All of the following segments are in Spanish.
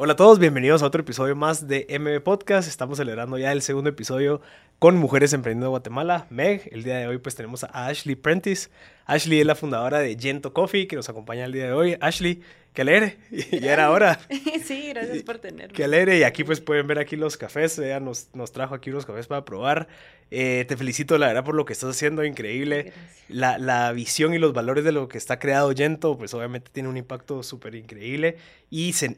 Hola a todos, bienvenidos a otro episodio más de MB Podcast. Estamos celebrando ya el segundo episodio con Mujeres Emprendiendo de Guatemala, Meg. El día de hoy pues tenemos a Ashley Prentice. Ashley es la fundadora de Gento Coffee que nos acompaña el día de hoy. Ashley, qué alegre, ya era hora. sí, gracias por tenerme. Qué alegre y aquí pues pueden ver aquí los cafés, ella nos, nos trajo aquí unos cafés para probar. Eh, te felicito la verdad por lo que estás haciendo, increíble. La, la, visión y los valores de lo que está creado Gento pues obviamente tiene un impacto súper increíble y se,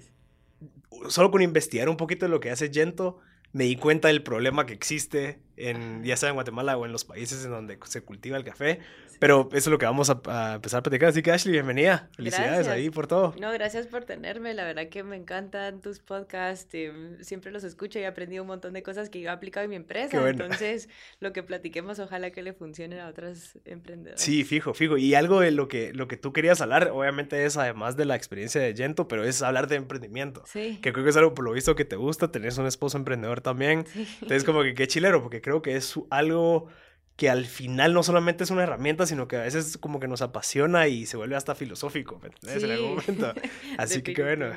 solo con investigar un poquito de lo que hace Gento, me di cuenta del problema que existe, en, ya sea en Guatemala o en los países en donde se cultiva el café. Pero eso es lo que vamos a, empezar a platicar. Así que Ashley, bienvenida. Felicidades ahí por todo. No, gracias por tenerme. La verdad que me encantan tus podcasts. Em, siempre los escucho y he aprendido un montón de cosas que yo he aplicado en mi empresa. Entonces, lo que platiquemos, ojalá que le funcione a otras emprendedoras. Sí, fijo, fijo. Y algo de lo que, lo que tú querías hablar, obviamente, es además de la experiencia de Gento, pero es hablar de emprendimiento. Sí. Que creo que es algo por lo visto que te gusta. Tenés un esposo emprendedor también. Sí. Entonces, como que qué chilero, porque creo que es algo que al final no solamente es una herramienta, sino que a veces como que nos apasiona y se vuelve hasta filosófico, ¿me En algún momento. Así que qué bueno.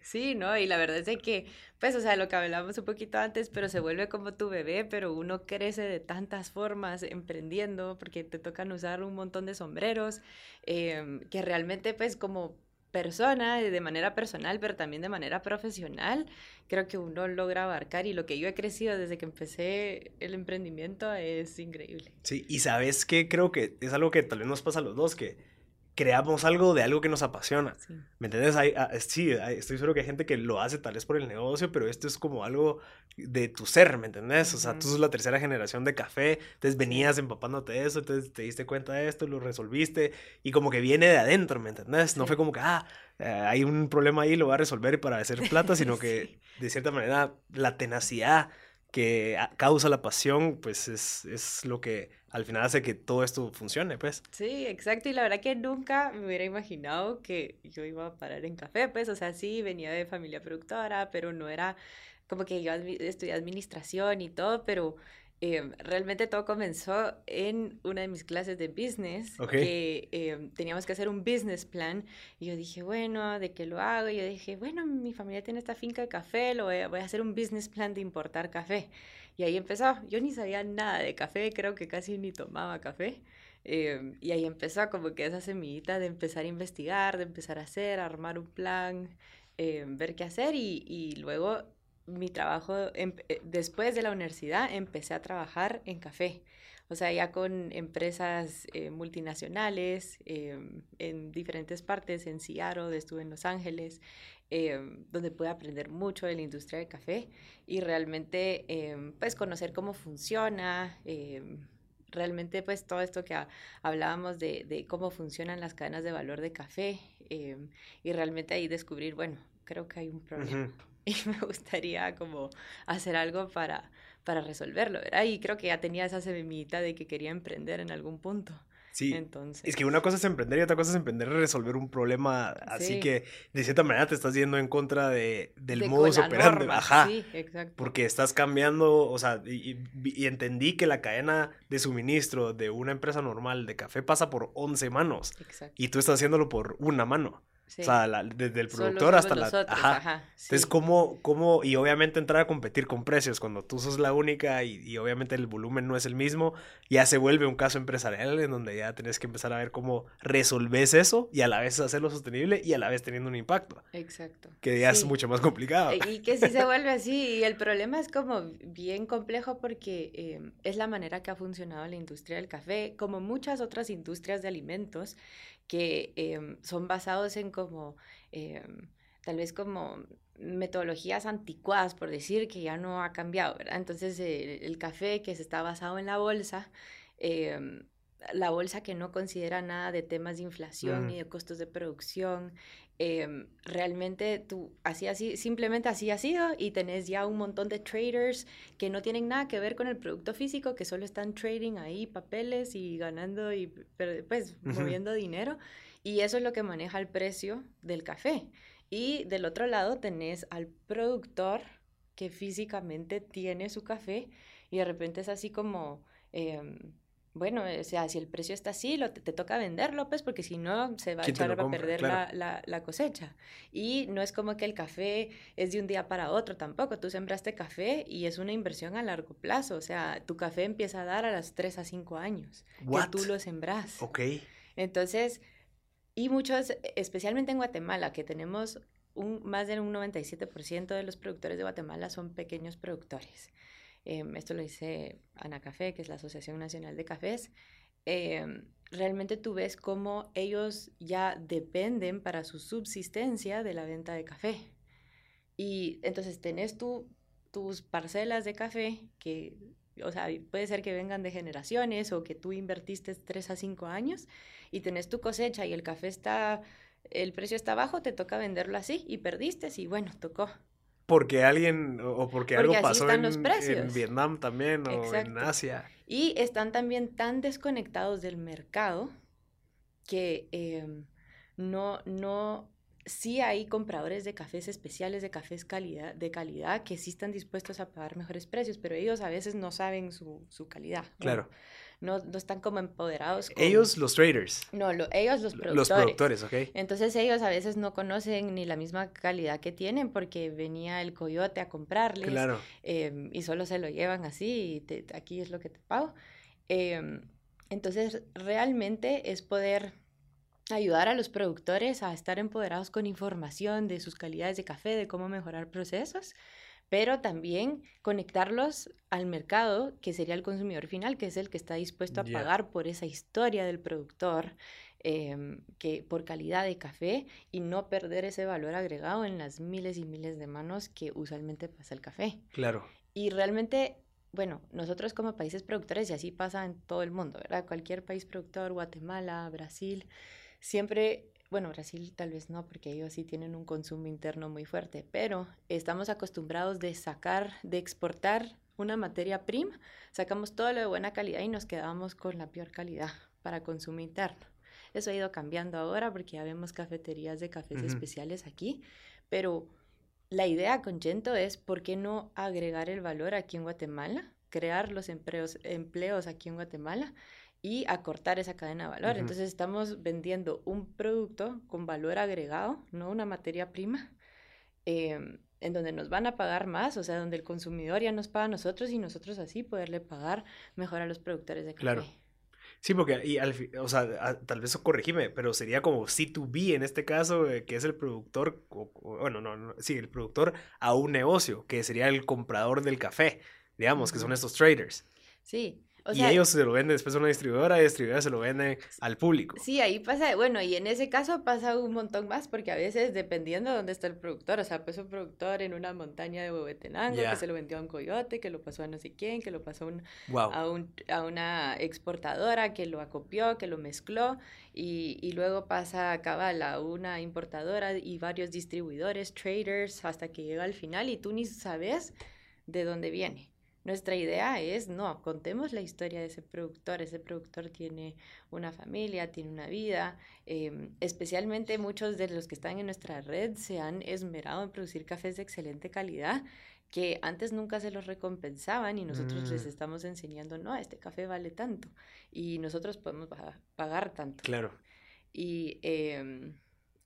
Sí, ¿no? Y la verdad es que, pues, o sea, lo que hablábamos un poquito antes, pero se vuelve como tu bebé, pero uno crece de tantas formas emprendiendo, porque te tocan usar un montón de sombreros, em, que realmente, pues, como persona, de manera personal, pero también de manera profesional, creo que uno logra abarcar y lo que yo he crecido desde que empecé el emprendimiento es increíble. Sí, y sabes que creo que es algo que tal vez nos pasa a los dos, que creamos algo de algo que nos apasiona. ¿Me entiendes? Hay, ah, sí, estoy seguro que hay gente que lo hace tal vez por el negocio, pero esto es como algo de tu ser, ¿me entendés? O sea, tú sos la tercera generación de café, entonces venías empapándote de eso, entonces te diste cuenta de esto, lo resolviste, y como que viene de adentro, ¿me entendés? No fue como que, ah, eh, hay un problema ahí, lo voy a resolver para hacer plata, sino que de cierta manera la tenacidad que causa la pasión, pues es, es lo que al final hace que todo esto funcione, pues. Sí, exacto. Y la verdad que nunca me hubiera imaginado que yo iba a parar en café, pues. O sea, sí, venía de familia productora, pero no era como que yo estudié administración y todo, pero eh, realmente todo comenzó en una de mis clases de business, que eh, teníamos que hacer un business plan. Y yo dije, bueno, ¿de qué lo hago? Y yo dije, bueno, mi familia tiene esta finca de café, lo voy a, voy a hacer un business plan de importar café. Y ahí empezó. Yo ni sabía nada de café, creo que casi ni tomaba café. Eh, y ahí empezó como que esa semillita de empezar a investigar, de empezar a hacer, armar un plan, ver qué hacer y, y luego mi trabajo, em, eh, después de la universidad, empecé a trabajar en café. O sea, ya con empresas eh, multinacionales em, en diferentes partes, en Seattle, estuve en Los Ángeles, em, donde pude aprender mucho de la industria del café y realmente, pues, conocer cómo funciona, realmente, pues, todo esto que hablábamos de, de, cómo funcionan las cadenas de valor de café y realmente ahí descubrir, bueno, creo que hay un problema. Y me gustaría como hacer algo para, para resolverlo, ¿verdad? Y creo que ya tenía esa semillita de que quería emprender en algún punto. Sí, Entonces... es que una cosa es emprender y otra cosa es emprender y resolver un problema, así que de cierta manera te estás yendo en contra de, del de modus operandi, ajá, sí, exacto. porque estás cambiando, o sea, y, y, entendí que la cadena de suministro de una empresa normal de café pasa por 11 manos, exacto. y tú estás haciéndolo por una mano. O sea, desde el productor hasta la... ajá. Entonces, ¿cómo, ¿cómo, Y obviamente entrar a competir con precios cuando tú sos la única y, y, obviamente el volumen no es el mismo, ya se vuelve un caso empresarial en donde ya tenés que empezar a ver cómo resolves eso y a la vez hacerlo sostenible y a la vez teniendo un impacto. Exacto. Que ya es mucho más complicado. Y que sí se vuelve así. Y el problema es como bien complejo porque eh, es la manera que ha funcionado la industria del café, como muchas otras industrias de alimentos que em, son basados en como, em, tal vez como metodologías anticuadas, por decir, que ya no ha cambiado, ¿verdad? Entonces, el café que se está basado en la bolsa, em, la bolsa que no considera nada de temas de inflación ni de costos de producción, Em, realmente tú así así simplemente así ha sido y tenés ya un montón de traders que no tienen nada que ver con el producto físico que solo están trading ahí papeles y ganando y pues moviendo dinero y eso es lo que maneja el precio del café. Y del otro lado tenés al productor que físicamente tiene su café y de repente es así como em, bueno, o sea, si el precio está así, lo, te, toca venderlo, pues, porque si no, se va a echar a perder la, la, cosecha. Y no es como que el café es de un día para otro tampoco. Tú sembraste café y es una inversión a largo plazo. O sea, tu café empieza a dar a los 3 a 5 años que tú lo sembras. Ok. Entonces, y muchos, especialmente en Guatemala, que tenemos un, más del un 97% de los productores de Guatemala son pequeños productores. Em, esto lo dice Ana Café, que es la Asociación Nacional de Cafés, em, realmente tú ves cómo ellos ya dependen para su subsistencia de la venta de café. Y entonces tenés tú tus parcelas de café que, o sea, puede ser que vengan de generaciones o que tú invertiste tres a cinco años y tenés tu cosecha y el café está, el precio está bajo, te toca venderlo así y perdiste y bueno, tocó porque alguien o porque, algo pasó en, en, Vietnam también o en Asia. Y están también tan desconectados del mercado que em, no, no, sí hay compradores de cafés especiales, de cafés calidad, de calidad, que sí están dispuestos a pagar mejores precios, pero ellos a veces no saben su, su calidad. Claro no, no están como empoderados. Ellos, los traders. No, ellos, los productores. Los productores, ok. Entonces ellos a veces no conocen ni la misma calidad que tienen porque venía el coyote a comprarles. Claro. Em, y solo se lo llevan así y aquí es lo que te pago. Em, entonces, realmente es poder ayudar a los productores a estar empoderados con información de sus calidades de café, de cómo mejorar procesos pero también conectarlos al mercado, que sería el consumidor final, que es el que está dispuesto a pagar por esa historia del productor, em, que por calidad de café y no perder ese valor agregado en las miles y miles de manos que usualmente pasa el café. Claro. Y realmente, bueno, nosotros como países productores, y así pasa en todo el mundo, ¿verdad? Cualquier país productor, Guatemala, Brasil, siempre bueno, Brasil tal vez no, porque ellos sí tienen un consumo interno muy fuerte, pero estamos acostumbrados de sacar, de exportar una materia prima, sacamos todo lo de buena calidad y nos quedamos con la peor calidad para consumo interno. Eso ha ido cambiando ahora porque ya vemos cafeterías de cafés especiales aquí, pero la idea con Gento es por qué no agregar el valor aquí en Guatemala, crear los empleos, empleos aquí en Guatemala y acortar esa cadena de valor. Entonces estamos vendiendo un producto con valor agregado, no una materia prima, em, en donde nos van a pagar más, o sea, donde el consumidor ya nos paga a nosotros y nosotros así poderle pagar mejor a los productores de café. Claro. Sí, porque, y al, o sea, tal vez corregime, pero sería como C2B en este caso, eh, que es el productor, bueno, no, no, sí, el productor a un negocio, que sería el comprador del café, digamos, que son estos traders. Sí, y ellos se lo venden después a una distribuidora y la distribuidora se lo vende al público. Sí, ahí pasa, bueno, y en ese caso pasa un montón más, porque a veces dependiendo de dónde está el productor, o sea, pues un productor en una montaña de Huehuetenango que se lo vendió a un coyote, que lo pasó a no sé quién, que lo pasó a, un, a una exportadora, que lo acopió, que lo mezcló, y, y luego pasa a cabal a una importadora y varios distribuidores, traders, hasta que llega al final y tú ni sabes de dónde viene. Nuestra idea es, no, contemos la historia de ese productor. Ese productor tiene una familia, tiene una vida. Em, especialmente muchos de los que están en nuestra red se han esmerado en producir cafés de excelente calidad que antes nunca se los recompensaban y nosotros les mm. estamos enseñando, no, este café vale tanto y nosotros podemos pagar tanto. Claro. Y eh,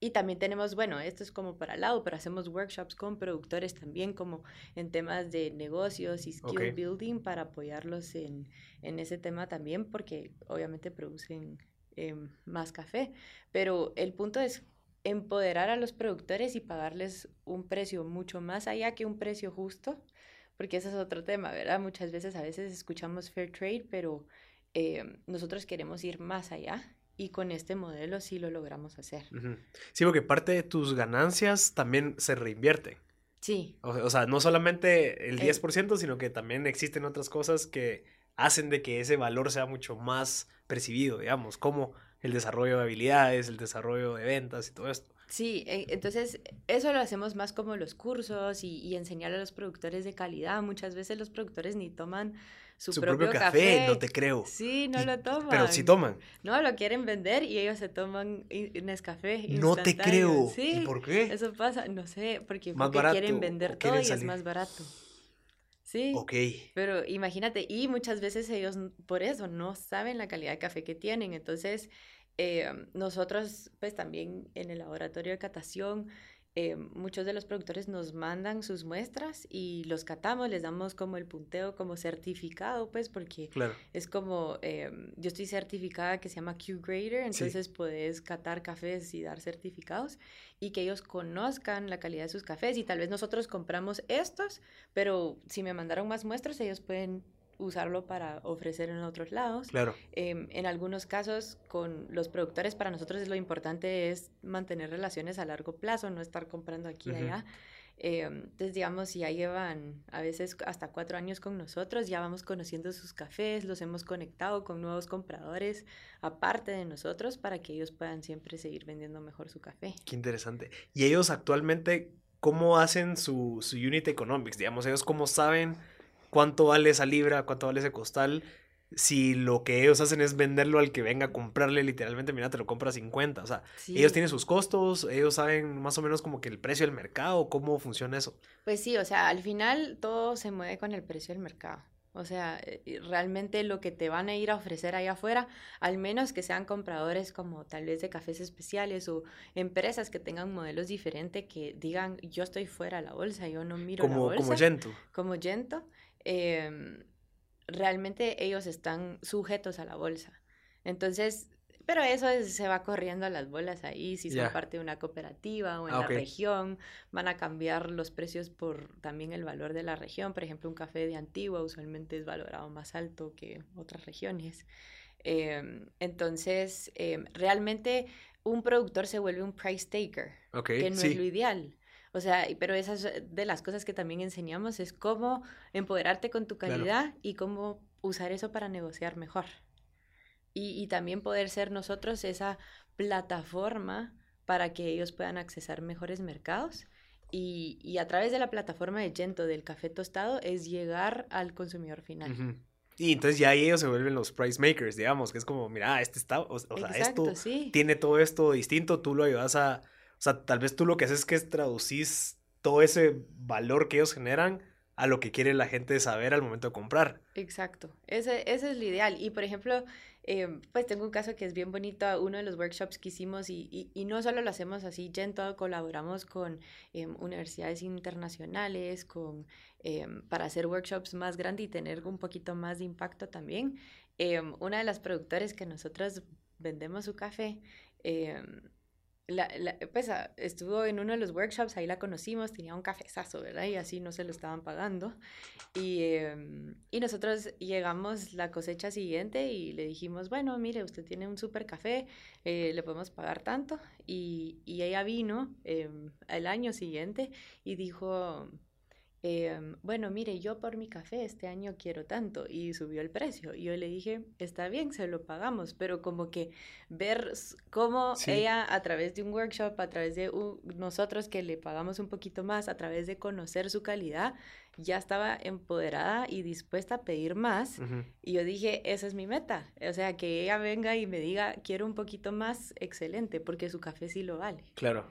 y también tenemos, bueno, esto es como para lado, pero hacemos workshops con productores también como en temas de negocios y skill building para apoyarlos en, en, ese tema también porque obviamente producen em, más café. Pero el punto es empoderar a los productores y pagarles un precio mucho más allá que un precio justo, porque ese es otro tema, ¿verdad? Muchas veces a veces escuchamos fair trade, pero em, nosotros queremos ir más allá y con este modelo sí lo logramos hacer. Sí, porque parte de tus ganancias también se reinvierte. Sí. O, sea, no solamente el 10%, sino que también existen otras cosas que hacen de que ese valor sea mucho más percibido, digamos, como el desarrollo de habilidades, el desarrollo de ventas y todo esto. Sí, e, entonces eso lo hacemos más como los cursos y, y enseñar a los productores de calidad. Muchas veces los productores ni toman su, propio, café, No te creo. Sí, no lo toman. Pero sí toman. No, lo quieren vender y ellos se toman Nescafé. No te creo. Sí, ¿Y por qué? Eso pasa, no sé, porque, quieren vender todo y es más barato. Sí. Ok. Pero imagínate, y muchas veces ellos por eso no saben la calidad de café que tienen. Entonces, eh, nosotros, pues también en el laboratorio de catación, eh, muchos de los productores nos mandan sus muestras y los catamos, les damos como el punteo como certificado, pues porque es como, eh, yo estoy certificada que se llama Q-Grader, entonces puedes catar cafés y dar certificados y que ellos conozcan la calidad de sus cafés y tal vez nosotros compramos estos, pero si me mandaron más muestras, ellos pueden usarlo para ofrecer en otros lados. Claro. Em, en algunos casos, con los productores, para nosotros lo importante es mantener relaciones a largo plazo, no estar comprando aquí y allá. Em, entonces, digamos, ya llevan a veces hasta cuatro años con nosotros, ya vamos conociendo sus cafés, los hemos conectado con nuevos compradores aparte de nosotros para que ellos puedan siempre seguir vendiendo mejor su café. Qué interesante. ¿Y ellos actualmente cómo hacen su, su unit economics? Digamos, ellos cómo saben cuánto vale esa libra, cuánto vale ese costal, si lo que ellos hacen es venderlo al que venga a comprarle, literalmente, mira, te lo compra 50. O sea, ellos tienen sus costos, ellos saben más o menos como que el precio del mercado, cómo funciona eso. Pues sí, o sea, al final todo se mueve con el precio del mercado. O sea, eh, realmente lo que te van a ir a ofrecer allá afuera, al menos que sean compradores como tal vez de cafés especiales o empresas que tengan modelos diferentes que digan, yo estoy fuera de la bolsa, yo no miro la bolsa. Como Gento. Como Gento. Em, realmente ellos están sujetos a la bolsa. Entonces, pero eso se va corriendo a las bolas ahí, si son parte de una cooperativa o en ah, la región, van a cambiar los precios por también el valor de la región. Por ejemplo, un café de Antigua usualmente es valorado más alto que otras regiones. Em, entonces, em, realmente un productor se vuelve un price taker, que no es lo ideal. O sea, pero esas de las cosas que también enseñamos es cómo empoderarte con tu calidad y cómo usar eso para negociar mejor. Y, y, también poder ser nosotros esa plataforma para que ellos puedan accesar mejores mercados. Y, y a través de la plataforma de Gento del café tostado es llegar al consumidor final. Y entonces ya ellos se vuelven los price makers, digamos, que es como, mira, este está, o, sea, esto tiene todo esto distinto, tú lo ayudas a, o sea, tal vez tú lo que haces es que traducís todo ese valor que ellos generan a lo que quiere la gente saber al momento de comprar. Exacto, ese, ese es lo ideal. Y por ejemplo, eh, pues tengo un caso que es bien bonito, uno de los workshops que hicimos y, y, no solo lo hacemos así, ya en todo colaboramos con eh, universidades internacionales, con, eh, para hacer workshops más grandes y tener un poquito más de impacto también. una de las productores que nosotros vendemos su café, la, la, pues ah, estuvo en uno de los workshops, ahí la conocimos, tenía un cafezazo, ¿verdad? Y así no se lo estaban pagando. Y, em, y nosotros llegamos la cosecha siguiente y le dijimos, bueno, mire, usted tiene un super café, eh, le podemos pagar tanto. Y, y ella vino eh, el año siguiente y dijo, Em, bueno, mire, yo por mi café este año quiero tanto y subió el precio. Y yo le dije, está bien, se lo pagamos, pero como que ver cómo ella a través de un workshop, a través de nosotros que le pagamos un poquito más, a través de conocer su calidad, ya estaba empoderada y dispuesta a pedir más. Y yo dije, esa es mi meta. O sea, que ella venga y me diga, quiero un poquito más, excelente, porque su café sí lo vale. Claro.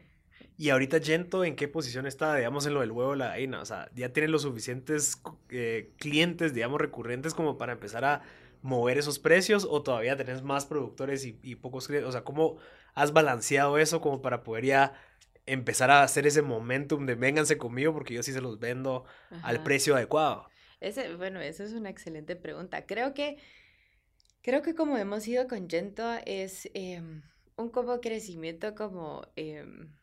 Y ahorita Gento, ¿en qué posición está, digamos, en lo del huevo de la gallina? O sea, ¿ya tiene los suficientes eh, clientes, digamos, recurrentes como para empezar a mover esos precios o todavía tenés más productores y, pocos clientes? O sea, ¿cómo has balanceado eso como para poder ya empezar a hacer ese momentum de vénganse conmigo porque yo sí se los vendo al precio adecuado? Ese, bueno, esa es una excelente pregunta. Creo que, creo que como hemos ido con Gento es em, un como crecimiento como... Em,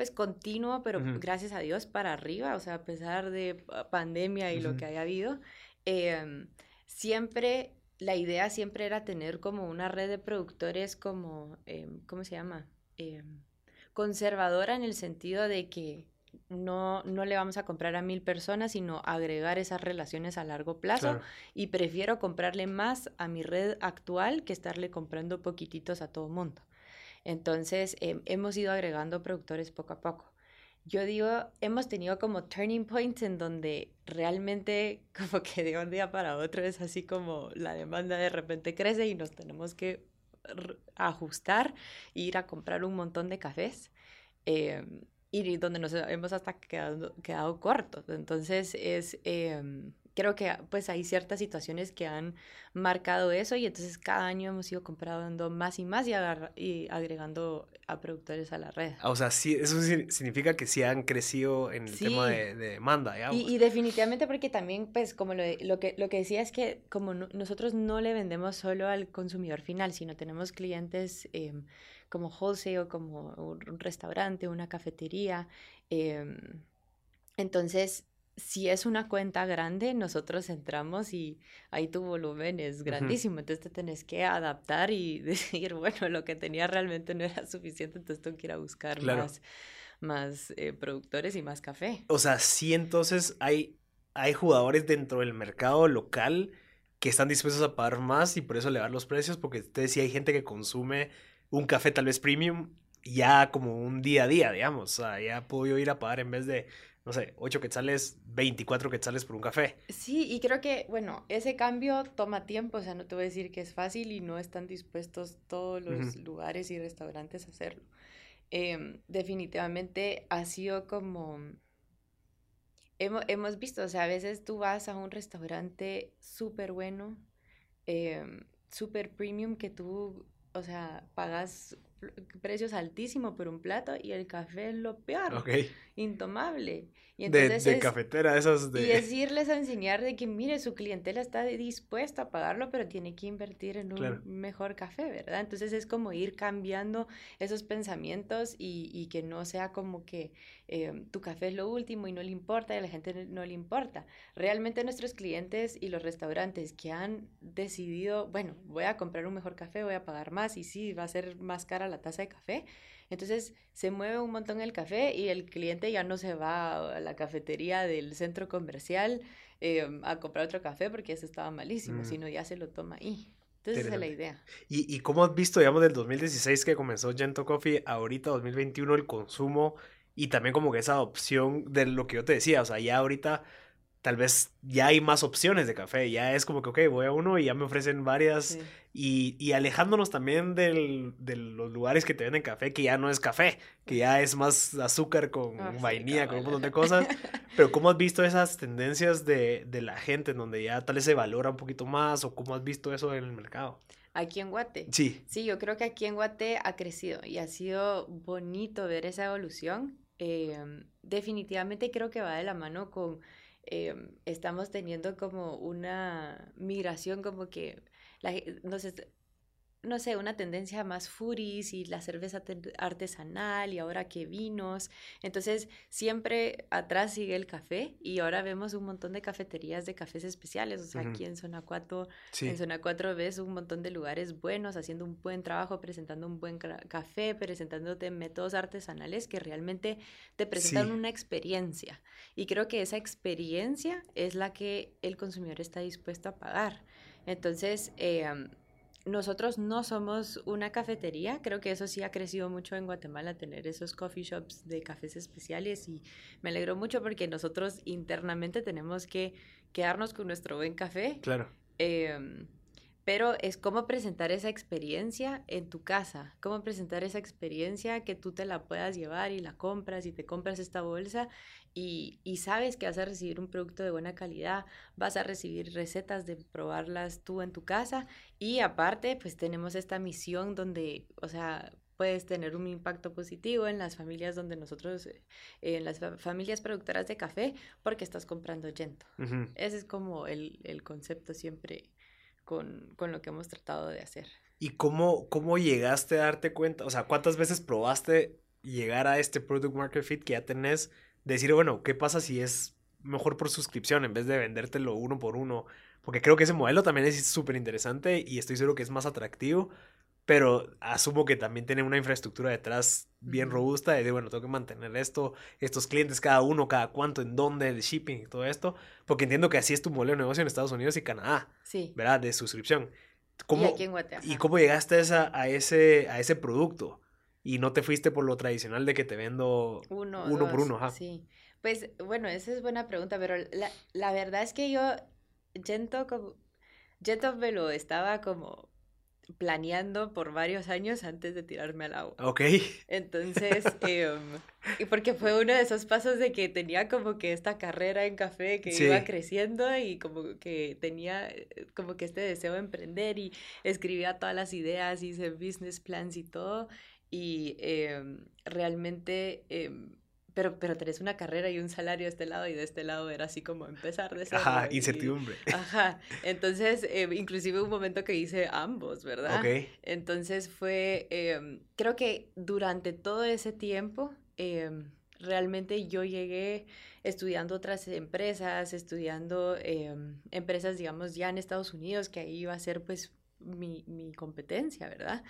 pues continuo, pero gracias a Dios para arriba, o sea, a pesar de pandemia y lo que haya habido, em, siempre, la idea siempre era tener como una red de productores como, em, ¿cómo se llama? Em, conservadora en el sentido de que no, no le vamos a comprar a mil personas, sino agregar esas relaciones a largo plazo. Y prefiero comprarle más a mi red actual que estarle comprando poquititos a todo mundo. Entonces, em, hemos ido agregando productores poco a poco. Yo digo, hemos tenido como turning points en donde realmente como que de un día para otro es así como la demanda de repente crece y nos tenemos que ajustar e ir a comprar un montón de cafés. Em, y donde nos hemos hasta quedado, quedado cortos. Entonces es, em, creo que pues hay ciertas situaciones que han marcado eso y entonces cada año hemos ido comprando más y más y, y agregando a productores a la red. O sea, sí, eso significa que sí han crecido en el tema de, demanda. Y, y, definitivamente porque también, pues, como lo, lo, que, lo que decía es que como nosotros no le vendemos solo al consumidor final, sino tenemos clientes... Eh, como wholesale, como un restaurante, una cafetería. Em, entonces, si es una cuenta grande, nosotros entramos y ahí tu volumen es grandísimo, entonces te tenés que adaptar y decir, bueno, lo que tenía realmente no era suficiente, entonces tengo que ir a buscar más, más eh, productores y más café. O sea, sí, entonces hay, hay jugadores dentro del mercado local que están dispuestos a pagar más y por eso elevar los precios, porque ustedes sí hay gente que consume un café tal vez premium ya como un día a día, digamos. O sea, ya puedo ir a pagar en vez de, no sé, 8 quetzales, 24 quetzales por un café. Sí, y creo que, bueno, ese cambio toma tiempo, o sea, no te voy a decir que es fácil y no están dispuestos todos los lugares y restaurantes a hacerlo. Em, definitivamente ha sido como... Hemos, hemos, visto, o sea, a veces tú vas a un restaurante súper bueno, eh, súper premium, que tú o sea, pagas precios altísimos por un plato y el café es lo peor, intomable. Y entonces de, cafetera, esas de... Y decirles a enseñar de que, mire, su clientela está dispuesta a pagarlo, pero tiene que invertir en un mejor café, ¿verdad? Entonces es como ir cambiando esos pensamientos y, y que no sea como que eh, tu café es lo último y no le importa y a la gente no le importa. Realmente nuestros clientes y los restaurantes que han decidido, bueno, voy a comprar un mejor café, voy a pagar más y sí, va a ser más cara la taza de café, entonces se mueve un montón el café y el cliente ya no se va a la cafetería del centro comercial eh, a comprar otro café porque ese estaba malísimo, mm. sino ya se lo toma ahí. Entonces esa es la idea. ¿Y, ¿Y cómo has visto, digamos, del 2016 que comenzó Gento Coffee, ahorita 2021 el consumo y también como que esa opción de lo que yo te decía, o sea, ya ahorita tal vez ya hay más opciones de café, ya es como que, ok, voy a uno y ya me ofrecen varias y, y, alejándonos también del, de los lugares que te venden café, que ya no es café, que ya es más azúcar con ah, vainilla, con un montón de cosas. Pero ¿cómo has visto esas tendencias de, de, la gente en donde ya tal vez se valora un poquito más o cómo has visto eso en el mercado? Aquí en Guate. Sí. Sí, yo creo que aquí en Guate ha crecido y ha sido bonito ver esa evolución. Em, definitivamente creo que va de la mano con, em, estamos teniendo como una migración como que la, no sé, no sé, una tendencia más furis y la cerveza artesanal y ahora que vinos. Entonces, siempre atrás sigue el café y ahora vemos un montón de cafeterías de cafés especiales. O sea, aquí en Zona 4, en Zona 4 ves un montón de lugares buenos haciendo un buen trabajo, presentando un buen café, presentándote métodos artesanales que realmente te presentan una experiencia. Y creo que esa experiencia es la que el consumidor está dispuesto a pagar. Entonces, eh, nosotros no somos una cafetería, creo que eso sí ha crecido mucho en Guatemala, tener esos coffee shops de cafés especiales y me alegro mucho porque nosotros internamente tenemos que quedarnos con nuestro buen café. Claro. Em, pero es cómo presentar esa experiencia en tu casa, cómo presentar esa experiencia que tú te la puedas llevar y la compras y te compras esta bolsa y, y, sabes que vas a recibir un producto de buena calidad, vas a recibir recetas de probarlas tú en tu casa y aparte pues tenemos esta misión donde, o sea, puedes tener un impacto positivo en las familias donde nosotros, eh, en las familias productoras de café, porque estás comprando Gento. Ese es como el, el concepto siempre con, con, lo que hemos tratado de hacer. ¿Y cómo, cómo llegaste a darte cuenta? O sea, ¿cuántas veces probaste llegar a este Product Market Fit que ya tenés? decir, bueno, ¿qué pasa si es mejor por suscripción en vez de vendértelo uno por uno? Porque creo que ese modelo también es súper interesante y estoy seguro que es más atractivo, pero asumo que también tiene una infraestructura detrás bien robusta de, bueno, tengo que mantener esto, estos clientes, cada uno, cada cuánto, en dónde, el shipping y todo esto, porque entiendo que así es tu modelo de negocio en Estados Unidos y Canadá, sí. ¿verdad? De suscripción. ¿Cómo, y aquí en. ¿Y cómo llegaste a, esa, a, ese, a ese producto? y no te fuiste por lo tradicional de que te vendo uno, uno por uno. Ajá. Sí, pues bueno, esa es buena pregunta, pero la, la verdad es que yo, Gento, como, Gento me lo estaba como planeando por varios años antes de tirarme al agua. Ok. Entonces, eh, y porque fue uno de esos pasos de que tenía como que esta carrera en café que iba creciendo y como que tenía eh, como que este deseo de emprender y escribía todas las ideas, hice business plans y todo. Y em, realmente em, pero, pero tenés una carrera y un salario de este lado y de este lado era así como empezar de cero. Ajá, incertidumbre. ajá, entonces eh, inclusive un momento que hice ambos, ¿verdad? Ok. Entonces fue, em, creo que durante todo ese tiempo, em, realmente yo llegué estudiando otras empresas, estudiando em, empresas, digamos, ya en Estados Unidos, que ahí iba a ser pues mi, mi competencia, ¿verdad?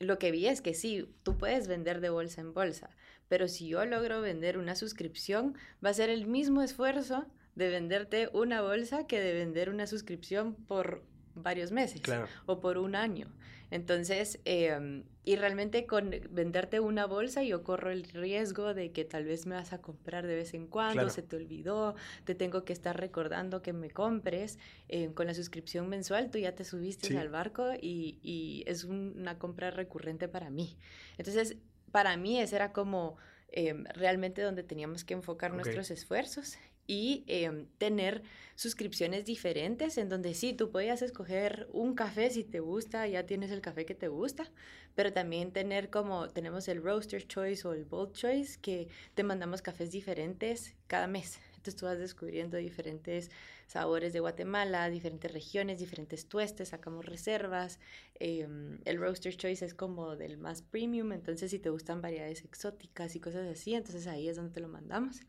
lo que vi es que sí, tú puedes vender de bolsa en bolsa, pero si yo logro vender una suscripción, va a ser el mismo esfuerzo de venderte una bolsa que de vender una suscripción por varios meses o por un año. Entonces, em, y realmente con venderte una bolsa yo corro el riesgo de que tal vez me vas a comprar de vez en cuando, se te olvidó, te tengo que estar recordando que me compres. Em, con la suscripción mensual tú ya te subiste al barco y, y es una compra recurrente para mí. Entonces, para mí ese era como em, realmente donde teníamos que enfocar nuestros esfuerzos y em, tener suscripciones diferentes en donde sí, tú podías escoger un café si te gusta, ya tienes el café que te gusta, pero también tener como tenemos el Roaster Choice o el Bold Choice que te mandamos cafés diferentes cada mes. Entonces tú vas descubriendo diferentes sabores de Guatemala, diferentes regiones, diferentes tuestes, sacamos reservas. Em, el Roaster Choice es como del más premium, entonces si te gustan variedades exóticas y cosas así, entonces ahí es donde te lo mandamos.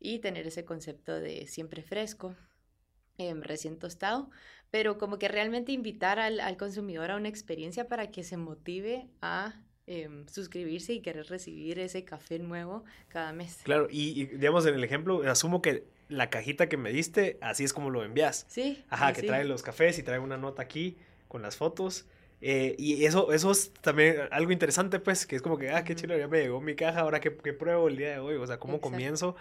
Y tener ese concepto de siempre fresco, em, recién tostado, pero como que realmente invitar al, consumidor a una experiencia para que se motive a em, suscribirse y querer recibir ese café nuevo cada mes. Claro, y, y, digamos en el ejemplo, asumo que la cajita que me diste, así es como lo envías. Sí. Ajá, que trae los cafés y trae una nota aquí con las fotos. Eh, y eso, eso es también algo interesante, pues, que es como que, ah, qué chido, ya me llegó mi caja, ahora qué, pruebo el día de hoy, o sea, cómo comienzo.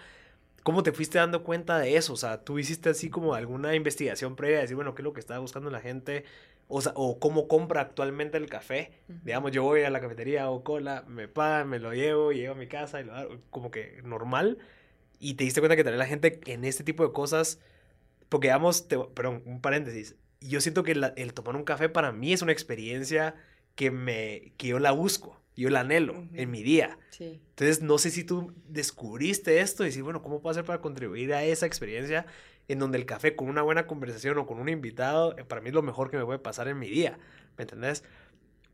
¿Cómo te fuiste dando cuenta de eso? O sea, tú hiciste así como alguna investigación previa, de decir, bueno, qué es lo que estaba buscando la gente, o, sea, o cómo compra actualmente el café. Digamos, yo voy a la cafetería o cola, me pagan, me lo llevo, llevo a mi casa y lo hago, como que normal. Y te diste cuenta que trae la gente en este tipo de cosas, porque digamos, te, perdón, un paréntesis, yo siento que el tomar un café para mí es una experiencia que, me, que yo la busco, yo la anhelo en mi día. Entonces, no sé si tú descubriste esto y decir, bueno, ¿cómo puedo hacer para contribuir a esa experiencia en donde el café con una buena conversación o con un invitado, eh, para mí es lo mejor que me puede pasar en mi día? ¿Me entendés?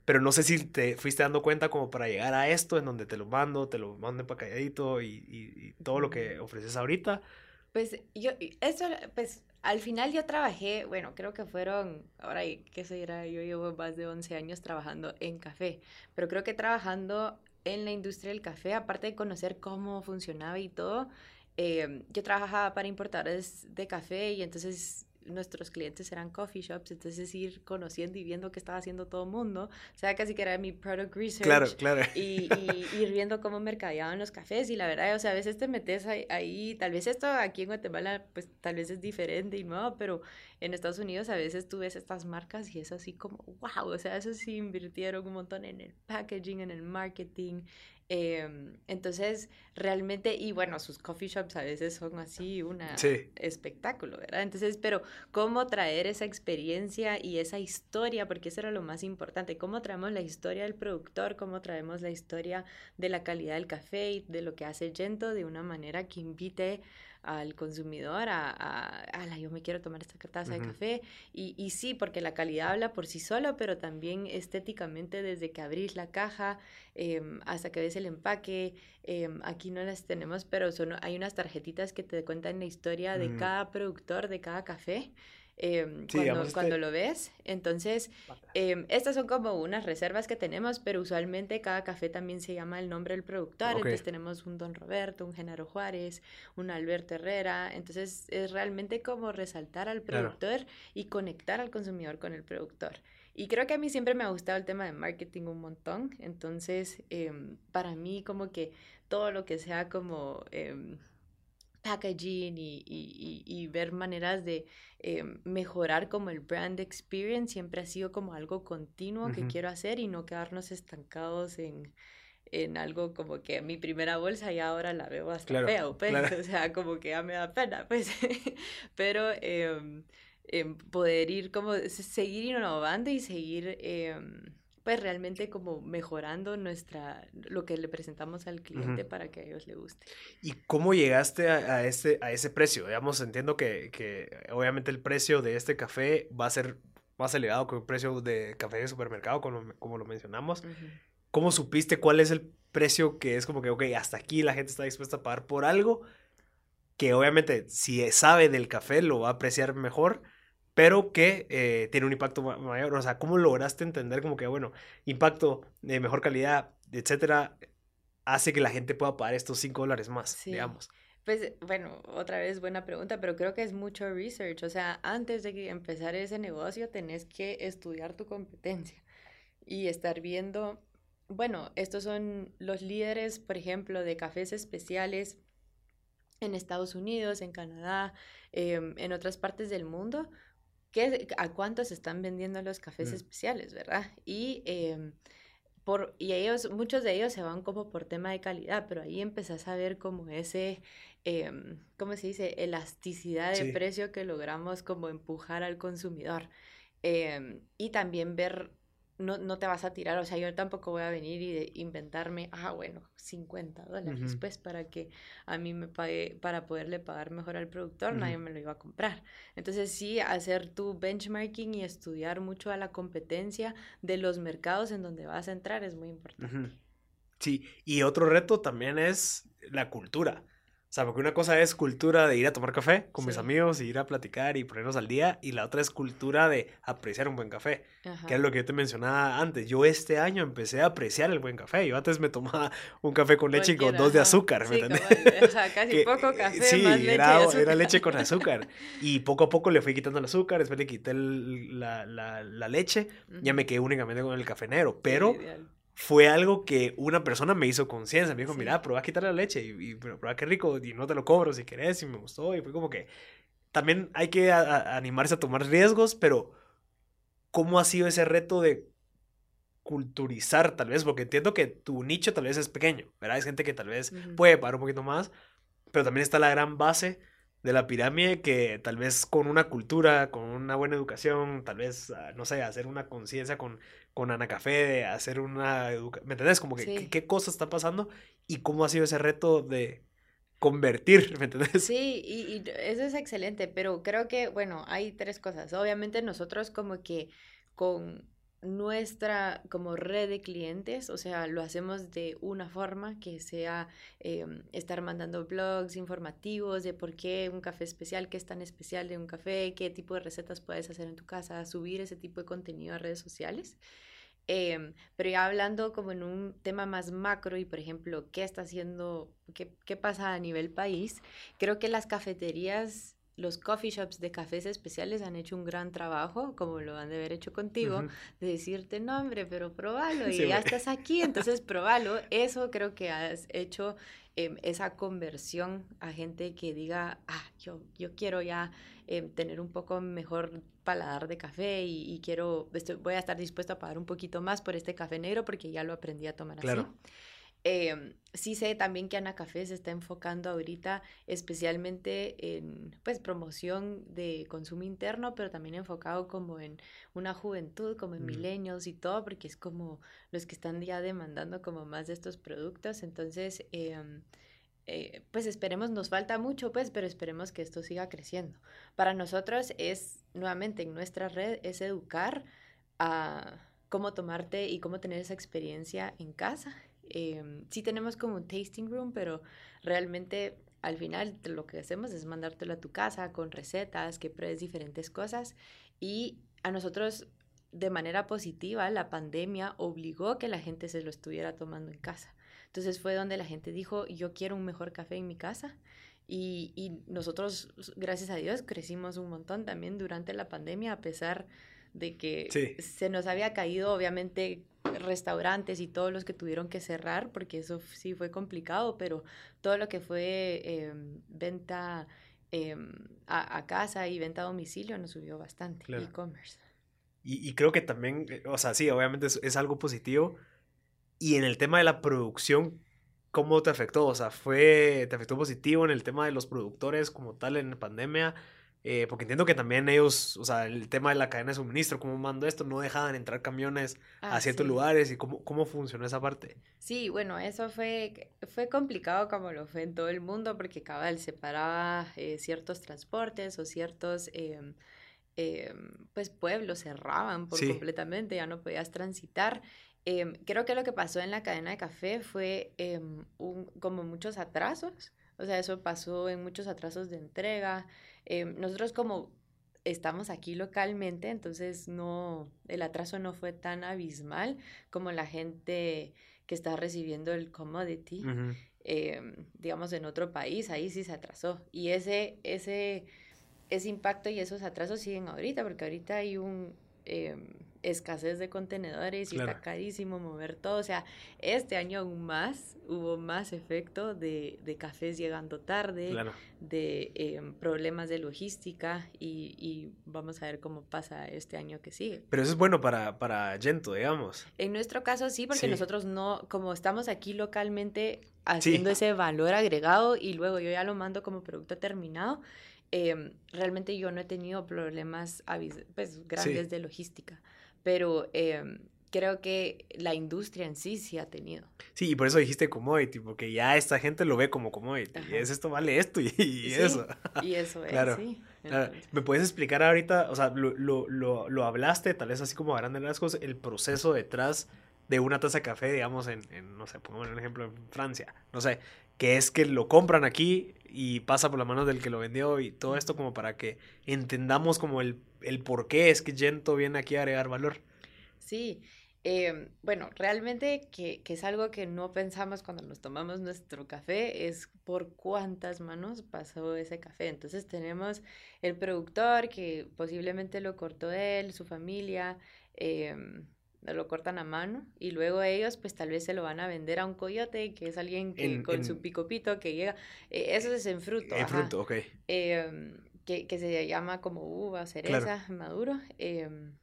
pero no sé si te fuiste dando cuenta como para llegar a esto, en donde te lo mando, te lo mando para calladito y, y, todo lo que ofreces ahorita. Pues yo, eso, pues al final yo trabajé, bueno, creo que fueron, ahora, ¿qué se dirá? Yo llevo más de 11 años trabajando en café, pero creo que trabajando en la industria del café, aparte de conocer cómo funcionaba y todo, eh, yo trabajaba para importadores de café y entonces nuestros clientes eran coffee shops, entonces ir conociendo y viendo qué estaba haciendo todo el mundo, o sea, casi que era mi product research. Claro, claro. Y, ir viendo cómo mercadeaban los cafés y la verdad, o sea, a veces te metes ahí, tal vez esto aquí en Guatemala, pues tal vez es diferente y nuevo, pero en Estados Unidos a veces tú ves estas marcas y es así como, wow, o sea, eso sí invirtieron un montón en el packaging, en el marketing, Em, entonces, realmente, y bueno, sus coffee shops a veces son así un espectáculo, ¿verdad? Entonces, pero ¿cómo traer esa experiencia y esa historia? Porque eso era lo más importante. ¿Cómo traemos la historia del productor? ¿Cómo traemos la historia de la calidad del café y de lo que hace Gento de una manera que invite al consumidor a, a, yo me quiero tomar esta taza de café. Y, y, sí, porque la calidad habla por sí solo, pero también estéticamente desde que abrís la caja em, hasta que ves el empaque. Em, aquí no las tenemos, pero son, hay unas tarjetitas que te cuentan la historia de cada productor, de cada café. Em, cuando, cuando lo ves. Entonces, em, estas son como unas reservas que tenemos, pero usualmente cada café también se llama el nombre del productor. Entonces tenemos un Don Roberto, un Genaro Juárez, un Alberto Herrera. Entonces es realmente como resaltar al productor y conectar al consumidor con el productor. Y creo que a mí siempre me ha gustado el tema de marketing un montón. Entonces, em, para mí como que todo lo que sea como packaging y, y, ver maneras de eh, mejorar como el brand experience siempre ha sido como algo continuo que quiero hacer y no quedarnos estancados en, en algo como que mi primera bolsa y ahora la veo hasta feo, pues, o sea, como que ya me da pena, pues, pero eh, poder ir como, seguir innovando y seguir... Pues realmente como mejorando nuestra, lo que le presentamos al cliente para que a ellos le guste. ¿Y cómo llegaste a, ese, a ese precio? Digamos, entiendo que, que, obviamente el precio de este café va a ser más elevado que el precio de café de supermercado, como, como lo mencionamos. ¿Cómo supiste cuál es el precio que es como que, ok, hasta aquí la gente está dispuesta a pagar por algo que obviamente si sabe del café lo va a apreciar mejor? Pero que eh, tiene un impacto mayor. O sea, ¿cómo lograste entender como que, bueno, impacto de mejor calidad, etcétera, hace que la gente pueda pagar estos 5 dólares más, digamos? Pues bueno, otra vez buena pregunta, pero creo que es mucho research. O sea, antes de empezar ese negocio tenés que estudiar tu competencia y estar viendo, bueno, estos son los líderes, por ejemplo, de cafés especiales en Estados Unidos, en Canadá, em, en otras partes del mundo qué, a cuántos están vendiendo los cafés mm. especiales, ¿verdad? Y, em, por, y ellos, muchos de ellos se van como por tema de calidad, pero ahí empezás a ver como ese, eh, ¿cómo se dice? Elasticidad de precio que logramos como empujar al consumidor. Em, y también ver no, no, te vas a tirar, o sea, yo tampoco voy a venir y de inventarme, ah, bueno, 50 dólares, pues para que a mí me pague, para poderle pagar mejor al productor, nadie me lo iba a comprar. Entonces sí, hacer tu benchmarking y estudiar mucho a la competencia de los mercados en donde vas a entrar es muy importante. Sí, y otro reto también es la cultura. O sea, porque una cosa es cultura de ir a tomar café con mis amigos y ir a platicar y ponernos al día, y la otra es cultura de apreciar un buen café, que es lo que yo te mencionaba antes. Yo este año empecé a apreciar el buen café. Yo antes me tomaba un café con leche y con dos de azúcar, ¿me entiendes? o sea, casi poco café, sí, más leche era, era leche con azúcar. Y poco a poco le fui quitando el azúcar, después le quité la, la, la, leche, ya me quedé únicamente con el café negro, pero fue algo que una persona me hizo conciencia. Me dijo, mira, prueba a quitar la leche y, y prueba qué rico y no te lo cobro si querés y me gustó. Y fue como que también hay que animarse a tomar riesgos, pero ¿cómo ha sido ese reto de culturizar tal vez? Porque entiendo que tu nicho tal vez es pequeño, ¿verdad? Hay gente que tal vez puede pagar un poquito más, pero también está la gran base de la pirámide que tal vez con una cultura, con una buena educación, tal vez, ah, no sé, hacer una conciencia con con Ana Café, hacer una educación, ¿me entendés? Como que qué, cosas están pasando y cómo ha sido ese reto de convertir, ¿me entendés? Sí, y, y, eso es excelente, pero creo que, bueno, hay tres cosas. Obviamente nosotros como que con nuestra como red de clientes, o sea, lo hacemos de una forma que sea em, estar mandando blogs informativos de por qué un café especial, qué es tan especial de un café, qué tipo de recetas puedes hacer en tu casa, subir ese tipo de contenido a redes sociales. Em, pero ya hablando como en un tema más macro y por ejemplo, qué está haciendo, qué, qué pasa a nivel país, creo que las cafeterías los coffee shops de cafés especiales han hecho un gran trabajo, como lo han de haber hecho contigo, de decirte, no, hombre, pero probalo y ya estás aquí, entonces probalo. Eso creo que has hecho em, esa conversión a gente que diga, ah, yo, yo quiero ya em, tener un poco mejor paladar de café y, quiero, voy a estar dispuesto a pagar un poquito más por este café negro porque ya lo aprendí a tomar así. Eh, sí sé también que Ana Café se está enfocando ahorita especialmente en pues promoción de consumo interno, pero también enfocado como en una juventud, como en milenios y todo, porque es como los que están ya demandando como más de estos productos. Entonces, em, eh, pues esperemos, nos falta mucho, pues, pero esperemos que esto siga creciendo. Para nosotros es, nuevamente, en nuestra red, es educar a cómo tomarte y cómo tener esa experiencia en casa Em, sí tenemos como un tasting room, pero realmente al final lo que hacemos es mandártelo a tu casa con recetas, que pruebes diferentes cosas y a nosotros de manera positiva la pandemia obligó que la gente se lo estuviera tomando en casa. Entonces fue donde la gente dijo, yo quiero un mejor café en mi casa. Y, nosotros, gracias a Dios, crecimos un montón también durante la pandemia, a pesar de que se nos había caído obviamente restaurantes y todos los que tuvieron que cerrar, porque eso sí fue complicado, pero todo lo que fue em, venta em, a, casa y venta a domicilio nos subió bastante, e-commerce. Y, creo que también, eh, o sea, sí, obviamente es, algo positivo. Y en el tema de la producción, ¿cómo te afectó? O sea, ¿fue, ¿te afectó positivo en el tema de los productores como tal en pandemia? Eh, porque entiendo que también ellos, o sea, el tema de la cadena de suministro, cómo mando esto, no dejaban entrar camiones a ciertos lugares y cómo, cómo funcionó esa parte. Sí, bueno, eso fue, fue complicado como lo fue en todo el mundo porque cabal separaba eh, ciertos transportes o ciertos, em, em, pues pueblos cerraban por completamente, ya no podías transitar. Em, creo que lo que pasó en la cadena de café fue un, como muchos atrasos, o sea, eso pasó en muchos atrasos de entrega. Em, nosotros como estamos aquí localmente, entonces no, el atraso no fue tan abismal como la gente que está recibiendo el commodity, em, digamos, en otro país, ahí sí se atrasó. Y ese, ese, ese impacto y esos atrasos siguen ahorita, porque ahorita hay un... Em, escasez de contenedores y está carísimo mover todo. O sea, este año aún más hubo más efecto de, de cafés llegando tarde, de em, problemas de logística y, y, vamos a ver cómo pasa este año que sigue. Pero eso es bueno para, para Gento, digamos. En nuestro caso sí, porque nosotros no, como estamos aquí localmente haciendo ese valor agregado y luego yo ya lo mando como producto terminado. Em, realmente yo no he tenido problemas pues, grandes de logística pero em, creo que la industria en sí sí ha tenido. Sí, y por eso dijiste commodity, porque ya esta gente lo ve como commodity. Y es esto, vale esto y, eso. Y eso es, claro, sí. ¿Me puedes explicar ahorita, o sea, lo, lo, lo, lo, hablaste, tal vez así como a grandes rasgos, el proceso detrás de una taza de café, digamos, en, en no sé, pongamos un ejemplo en Francia, no sé, que es que lo compran aquí y pasa por las manos del que lo vendió y todo esto como para que entendamos como el el por qué es que Gento viene aquí a agregar valor. Sí, em, bueno, realmente que, es algo que no pensamos cuando nos tomamos nuestro café, es por cuántas manos pasó ese café. Entonces tenemos el productor que posiblemente lo cortó él, su familia, em, lo cortan a mano y luego ellos pues tal vez se lo van a vender a un coyote que es alguien que con su picopito que llega, eh, eso es en fruto. En fruto, ok. Que, que, se llama como uva, cereza, maduro. Em,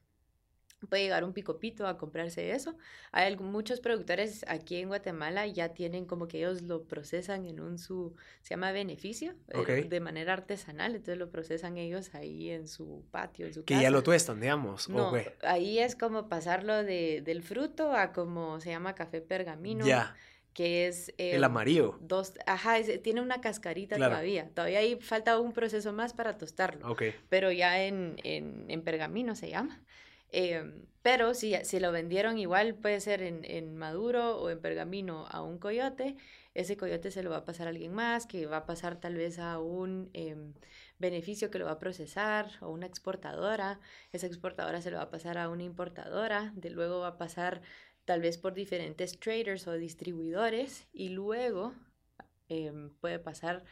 puede llegar un picopito a comprarse eso. Hay muchos productores aquí en Guatemala ya tienen como que ellos lo procesan en un su, se llama beneficio, eh, de manera artesanal, entonces lo procesan ellos ahí en su patio, en su Que ya lo tuestan, digamos. No, ahí es como pasarlo de, del fruto a como se llama café pergamino. Ya que es... el em, amarillo. Dos, ajá, tiene una cascarita todavía. Todavía ahí falta un proceso más para tostarlo. Ok. Pero ya en, en, en pergamino se llama. Em, pero si, si lo vendieron igual, puede ser en, en, maduro o en pergamino a un coyote, ese coyote se lo va a pasar a alguien más, que va a pasar tal vez a un em, beneficio que lo va a procesar o una exportadora. Esa exportadora se lo va a pasar a una importadora, de luego va a pasar tal vez por diferentes traders o distribuidores y luego em, puede pasar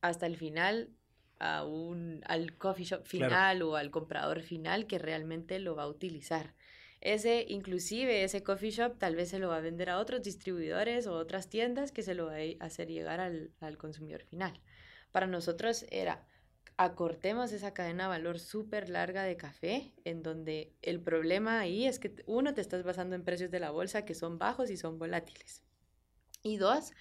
hasta el final a un, al coffee shop final o al comprador final que realmente lo va a utilizar. Ese, inclusive ese coffee shop tal vez se lo va a vender a otros distribuidores o otras tiendas que se lo va a hacer llegar al, al consumidor final. Para nosotros era acortemos esa cadena de valor súper larga de café, en donde el problema ahí es que uno, te estás basando en precios de la bolsa que son bajos y son volátiles. Y dos,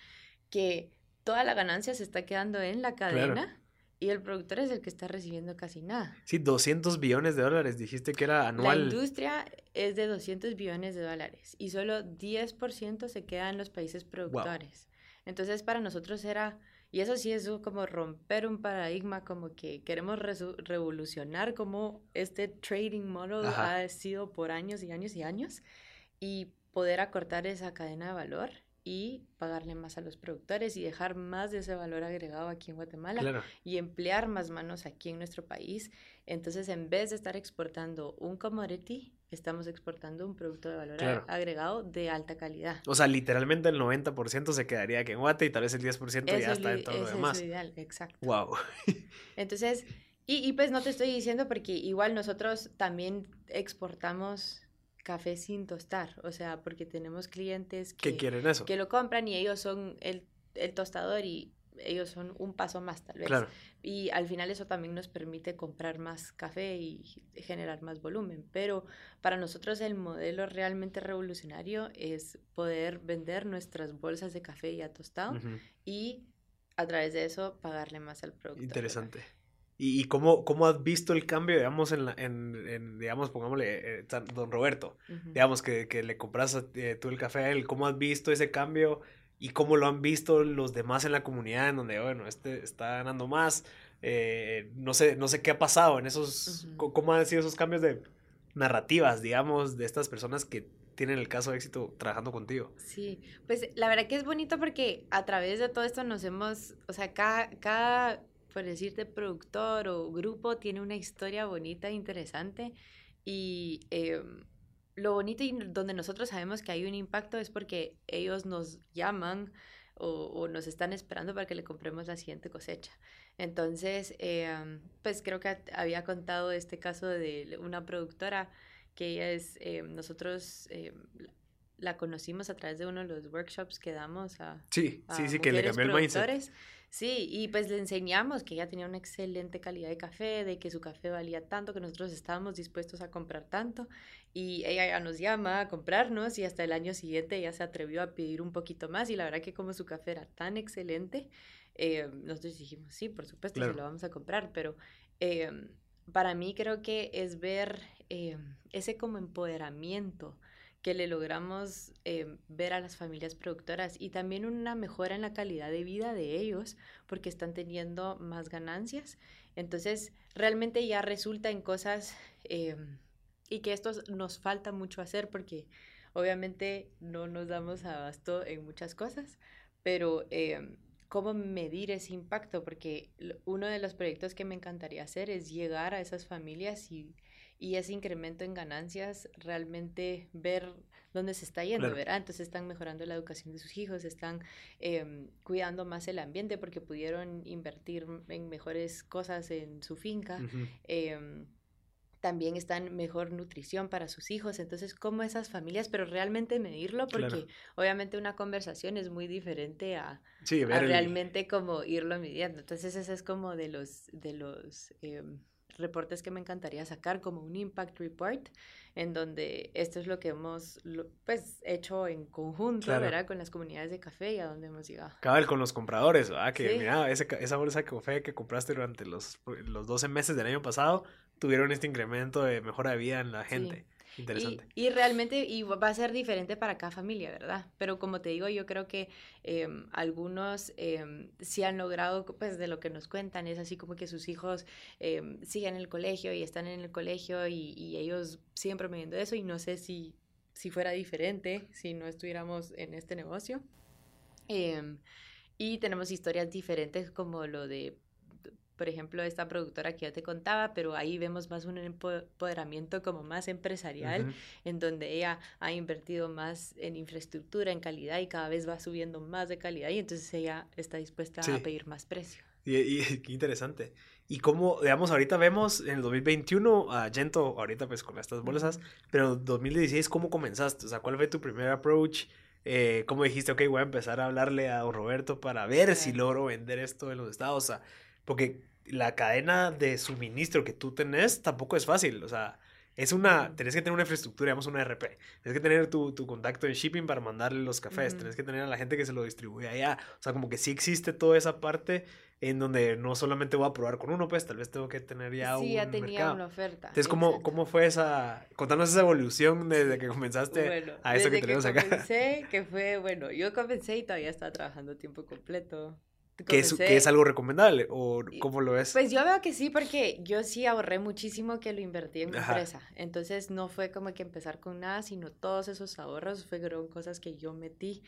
que toda la ganancia se está quedando en la cadena. Y el productor es el que está recibiendo casi nada. Sí, 200 billones de dólares, dijiste que era anual. La industria es de 200 billones de dólares y solo 10% se queda en los países productores. Entonces, para nosotros era y eso sí es como romper un paradigma, como que queremos revolucionar como este trading model ha sido por años y años y años y poder acortar esa cadena de valor y pagarle más a los productores y dejar más de ese valor agregado aquí en Guatemala y emplear más manos aquí en nuestro país. Entonces, en vez de estar exportando un commodity, estamos exportando un producto de valor agregado de alta calidad. O sea, literalmente el 90% se quedaría aquí en Guate y tal vez el 10% ya está en todo lo demás. Es ideal, exacto. Wow. Entonces, Y, y pues no te estoy diciendo porque igual nosotros también exportamos café sin tostar, o sea, porque tenemos clientes que, quieren eso? que lo compran y ellos son el, el tostador y ellos son un paso más tal vez. Y al final eso también nos permite comprar más café y generar más volumen. Pero para nosotros el modelo realmente revolucionario es poder vender nuestras bolsas de café ya tostado y a través de eso pagarle más al productor. Interesante. ¿Y, cómo, cómo, has visto el cambio, digamos, en, la, en, digamos, pongámosle, eh, don Roberto, digamos, que, que, le compras eh, tú el café a él, ¿cómo has visto ese cambio y cómo lo han visto los demás en la comunidad, en donde, bueno, este está ganando más, eh, no, sé, no sé qué ha pasado en esos, cómo han sido esos cambios de narrativas, digamos, de estas personas que tienen el caso de éxito trabajando contigo. Sí, pues la verdad que es bonito porque a través de todo esto nos hemos, o sea, cada, cada por decirte, productor o grupo tiene una historia bonita, interesante y em, lo bonito y donde nosotros sabemos que hay un impacto es porque ellos nos llaman o, nos están esperando para que le compremos la siguiente cosecha. Entonces, em, pues creo que había contado este caso de una productora que ella es, em, nosotros la conocimos a través de uno de los workshops que damos a... Sí, sí, sí, que le cambió el mindset. Sí, y pues le enseñamos que ella tenía una excelente calidad de café, de que su café valía tanto, que nosotros estábamos dispuestos a comprar tanto. Y ella ya nos llama a comprarnos y hasta el año siguiente ella se atrevió a pedir un poquito más. Y la verdad que como su café era tan excelente, eh, nosotros dijimos, sí, por supuesto, se lo vamos a comprar. Pero eh, para mí creo que es ver eh, ese como empoderamiento que le logramos eh, ver a las familias productoras y también una mejora en la calidad de vida de ellos porque están teniendo más ganancias. Entonces, realmente ya resulta en cosas eh, y que esto nos falta mucho hacer porque obviamente no nos damos abasto en muchas cosas, pero eh, cómo medir ese impacto, porque uno de los proyectos que me encantaría hacer es llegar a esas familias y y ese incremento en ganancias realmente ver dónde se está yendo, ¿verdad? Entonces están mejorando la educación de sus hijos, están em, cuidando más el ambiente porque pudieron invertir en mejores cosas en su finca. Em, también están mejor nutrición para sus hijos. Entonces, ¿cómo esas familias? Pero realmente medirlo, porque obviamente una conversación es muy diferente a, realmente como irlo midiendo. Entonces, ese es como de los, de los em, reportes que me encantaría sacar, como un impact report, en donde esto es lo que hemos pues hecho en conjunto, ¿verdad? Con las comunidades de café y a dónde hemos llegado. Cabal con los compradores, ¿verdad? Que mira, esa bolsa de café que compraste durante los, los 12 meses del año pasado tuvieron este incremento de mejora de vida en la gente. Interesante. Y, realmente y va a ser diferente para cada familia, ¿verdad? Pero como te digo, yo creo que em, algunos eh, sí han logrado, pues de lo que nos cuentan, es así como que sus hijos eh, siguen en el colegio y están en el colegio y, y ellos siguen promediando eso y no sé si, si fuera diferente si no estuviéramos en este negocio. y tenemos historias diferentes como lo de por ejemplo, esta productora que yo te contaba, pero ahí vemos más un empoderamiento como más empresarial, en donde ella ha invertido más en infraestructura, en calidad y cada vez va subiendo más de calidad y entonces ella está dispuesta a pedir más precio. Y, qué interesante. Y como, digamos, ahorita vemos en el 2021 a Gento, ahorita pues con estas bolsas, pero en 2016, ¿cómo comenzaste? O sea, ¿cuál fue tu primer approach? Eh, ¿Cómo dijiste, ok, voy a empezar a hablarle a don Roberto para ver si logro vender esto en los estados? O sea, porque la cadena de suministro que tú tenés tampoco es fácil. O sea, es una, tenés que tener una infraestructura, digamos una RP. Tenés que tener tu, tu contacto en shipping para mandarle los cafés. Tenés que tener a la gente que se lo distribuye allá. O sea, como que sí existe toda esa parte en donde no solamente voy a probar con uno, pues tal vez tengo que tener ya sí, ya tenía una oferta. Entonces, ¿cómo, ¿cómo fue esa, contanos esa evolución desde que comenzaste a eso que tenemos acá? Comencé, que fue, bueno, yo comencé y todavía estaba trabajando tiempo completo. ¿Que es, ¿Que es, algo recomendable o cómo lo ves? Pues yo veo que sí, porque yo sí ahorré muchísimo que lo invertí en mi empresa. Entonces no fue como que empezar con nada, sino todos esos ahorros fueron cosas que yo metí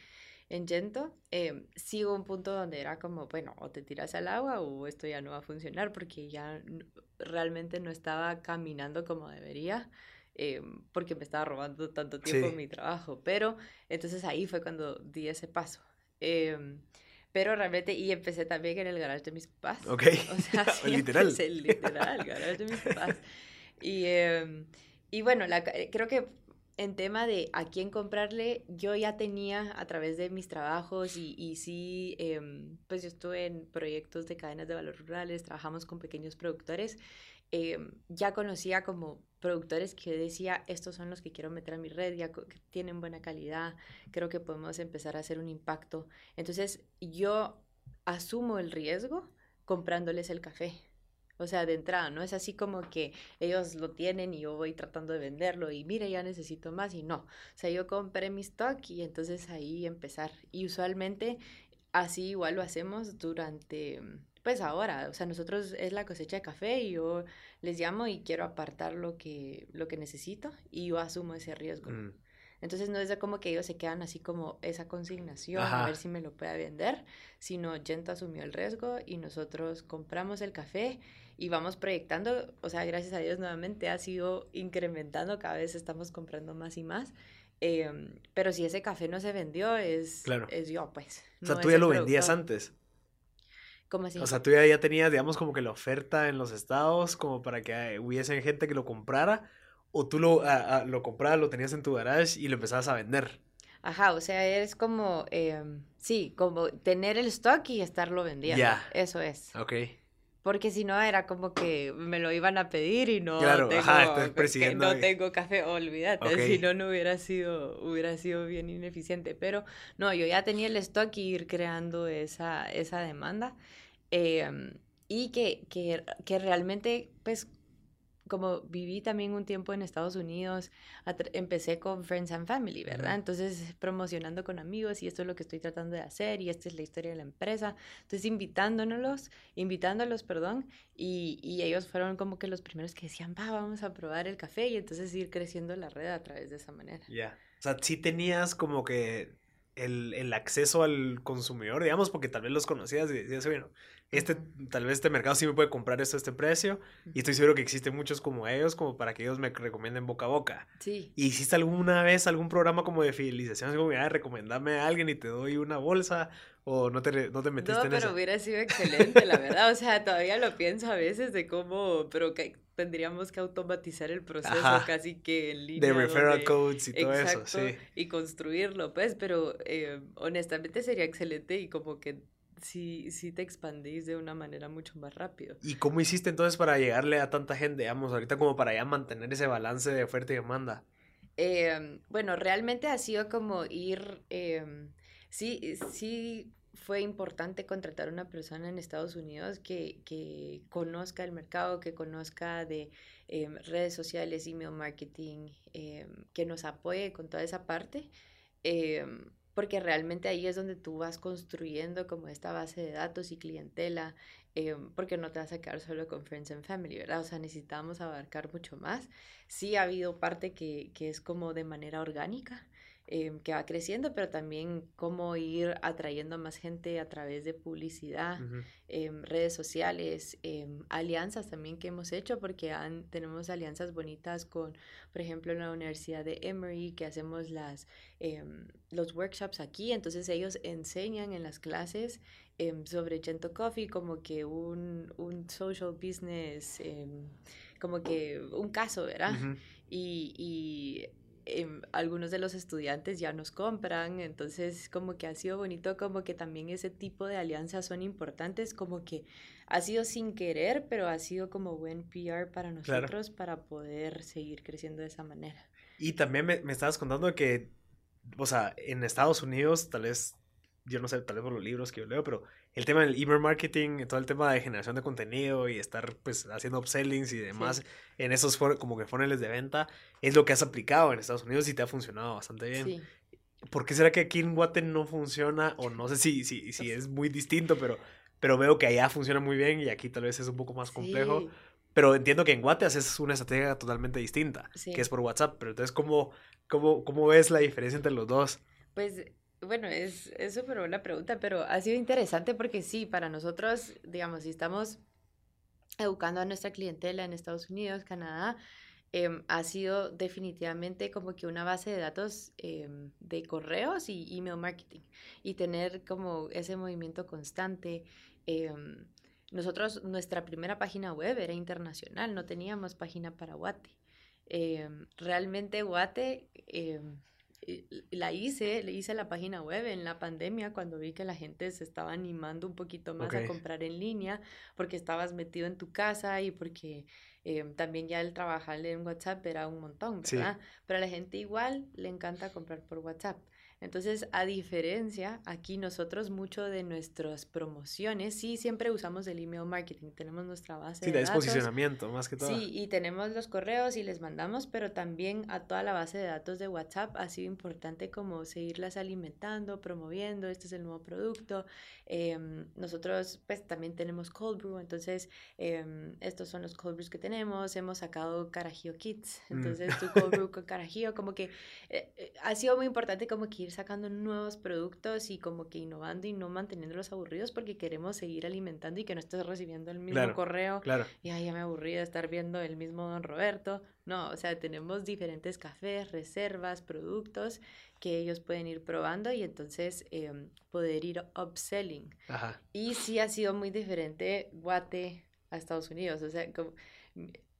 en Gento. Eh, sí hubo un punto donde era como, bueno, o te tiras al agua o esto ya no va a funcionar porque ya realmente no estaba caminando como debería. Eh, porque me estaba robando tanto tiempo en mi trabajo. Pero entonces ahí fue cuando di ese paso. Eh, Pero realmente, y empecé también en el garage de mis papás. Ok. O sea, literal. literal, garage de mis papás. Y, em, y bueno, la, creo que en tema de a quién comprarle, yo ya tenía a través de mis trabajos y, y sí, em, pues yo estuve en proyectos de cadenas de valor rurales, trabajamos con pequeños productores, em, ya conocía como productores que decía, estos son los que quiero meter a mi red, ya tienen buena calidad, creo que podemos empezar a hacer un impacto. Entonces yo asumo el riesgo comprándoles el café. O sea, de entrada, no es así como que ellos lo tienen y yo voy tratando de venderlo y mire, ya necesito más y no. O sea, yo compré mi stock y entonces ahí empezar. Y usualmente así igual lo hacemos durante, pues ahora, o sea, nosotros es la cosecha de café y yo les llamo y quiero apartar lo que, lo que necesito y yo asumo ese riesgo. Mm. Entonces no es como que ellos se quedan así como esa consignación, a ver si me lo puede vender, sino Yento asumió el riesgo y nosotros compramos el café y vamos proyectando, o sea, gracias a Dios nuevamente ha sido incrementando, cada vez estamos comprando más y más. Em, pero si ese café no se vendió, es, claro. es yo, pues. O sea, tú ya lo vendías antes. O sea, tú ya, ya tenías, digamos, como que la oferta en los estados, como para que hubiese gente que lo comprara, o tú lo, lo comprabas, lo tenías en tu garage y lo empezabas a vender. Ajá, o sea, es como, em, sí, como tener el stock y estarlo vendiendo. Ya. Eso es. Ok. Porque si no era como que me lo iban a pedir y no tengo, no tengo café, olvídate, si no no hubiera sido hubiera sido bien ineficiente, pero no, yo ya tenía el stock y ir creando esa esa demanda em, y que, que, que realmente pues como viví también un tiempo en Estados Unidos, empecé con Friends and Family, ¿verdad? Entonces, promocionando con amigos y esto es lo que estoy tratando de hacer y esta es la historia de la empresa. Entonces, invitándonos, invitándolos, perdón, y, y ellos fueron como que los primeros que decían, va, vamos a probar el café y entonces ir creciendo la red a través de esa manera. Ya. O sea, sí tenías como que el, el, acceso al consumidor, digamos, porque tal vez los conocías y decías, bueno, este, tal vez este mercado sí me puede comprar esto a este precio. Y estoy seguro que existen muchos como ellos, como para que ellos me recomienden boca a boca. Sí. ¿Y hiciste alguna vez algún programa como de fidelización? Como, mira, recomendame a alguien y te doy una bolsa. ¿O no te, no te metiste no, pero hubiera sido excelente, la verdad. O sea, todavía lo pienso a veces de cómo, pero que tendríamos que automatizar el proceso casi que en línea. De referral codes y todo eso, sí. Y construirlo, pues, pero eh, honestamente sería excelente y como que sí, sí te expandís de una manera mucho más rápido. ¿Y cómo hiciste entonces para llegarle a tanta gente, digamos, ahorita como para ya mantener ese balance de oferta y demanda? Em, bueno, realmente ha sido como ir, em, sí, sí fue importante contratar una persona en Estados Unidos que, que conozca el mercado, que conozca de em, redes sociales, email marketing, que nos apoye con toda esa parte porque realmente ahí es donde tú vas construyendo como esta base de datos y clientela, eh, porque no te vas a quedar solo con Friends and Family, ¿verdad? O sea, necesitamos abarcar mucho más. Sí ha habido parte que, que es como de manera orgánica, Em, que va creciendo, pero también cómo ir atrayendo más gente a través de publicidad, em, redes sociales, em, alianzas también que hemos hecho, porque tenemos alianzas bonitas con, por ejemplo, la Universidad de Emory, que hacemos las, los workshops aquí, entonces ellos enseñan en las clases sobre Gento Coffee como que un, un social business, como que un caso, ¿verdad? y, y Em, algunos de los estudiantes ya nos compran, entonces como que ha sido bonito, como que también ese tipo de alianzas son importantes, como que ha sido sin querer, pero ha sido como buen PR para nosotros para poder seguir creciendo de esa manera. Y también me, me estabas contando que, o sea, en Estados Unidos, tal vez, yo no sé, tal vez por los libros que yo leo, pero el tema del email marketing, todo el tema de generación de contenido y estar pues haciendo upsellings y demás en esos como que funnels de venta, es lo que has aplicado en Estados Unidos y te ha funcionado bastante bien. Sí. ¿Por qué será que aquí en Guate no funciona? O no sé si, si, si es muy distinto, pero, pero veo que allá funciona muy bien y aquí tal vez es un poco más complejo. Pero entiendo que en Guate haces una estrategia totalmente distinta, que es por WhatsApp. Pero entonces, ¿cómo, cómo, ¿cómo ves la diferencia entre los dos? Pues bueno, es súper buena pregunta, pero ha sido interesante porque sí, para nosotros, digamos, si estamos educando a nuestra clientela en Estados Unidos, Canadá, em, ha sido definitivamente como que una base de datos em, de correos y email marketing y tener como ese movimiento constante. Em, nosotros, nuestra primera página web era internacional, no teníamos página para Guate. realmente Guate la hice, le hice la página web en la pandemia cuando vi que la gente se estaba animando un poquito más a comprar en línea porque estabas metido en tu casa y porque eh, también ya el trabajar en WhatsApp era un montón, ¿verdad? Pero a la gente igual le encanta comprar por WhatsApp. Entonces, a diferencia, aquí nosotros mucho de nuestras promociones, sí, siempre usamos el email marketing, tenemos nuestra base sí, de, datos. posicionamiento, más que todo. Sí, y tenemos los correos y les mandamos, pero también a toda la base de datos de WhatsApp ha sido importante como seguirlas alimentando, promoviendo, este es el nuevo producto. Em, nosotros, pues, también tenemos cold brew, entonces, em, estos son los cold brews que tenemos, hemos sacado carajillo kits, mm. entonces tu cold brew con carajillo, como que eh, eh, ha sido muy importante como que sacando nuevos productos y como que innovando y no manteniéndolos aburridos porque queremos seguir alimentando y que no estés recibiendo el mismo correo claro. y ay, ya me aburrí de estar viendo el mismo Don Roberto. No, o sea, tenemos diferentes cafés, reservas, productos que ellos pueden ir probando y entonces em, poder ir upselling. Y sí ha sido muy diferente Guate a Estados Unidos, o sea, como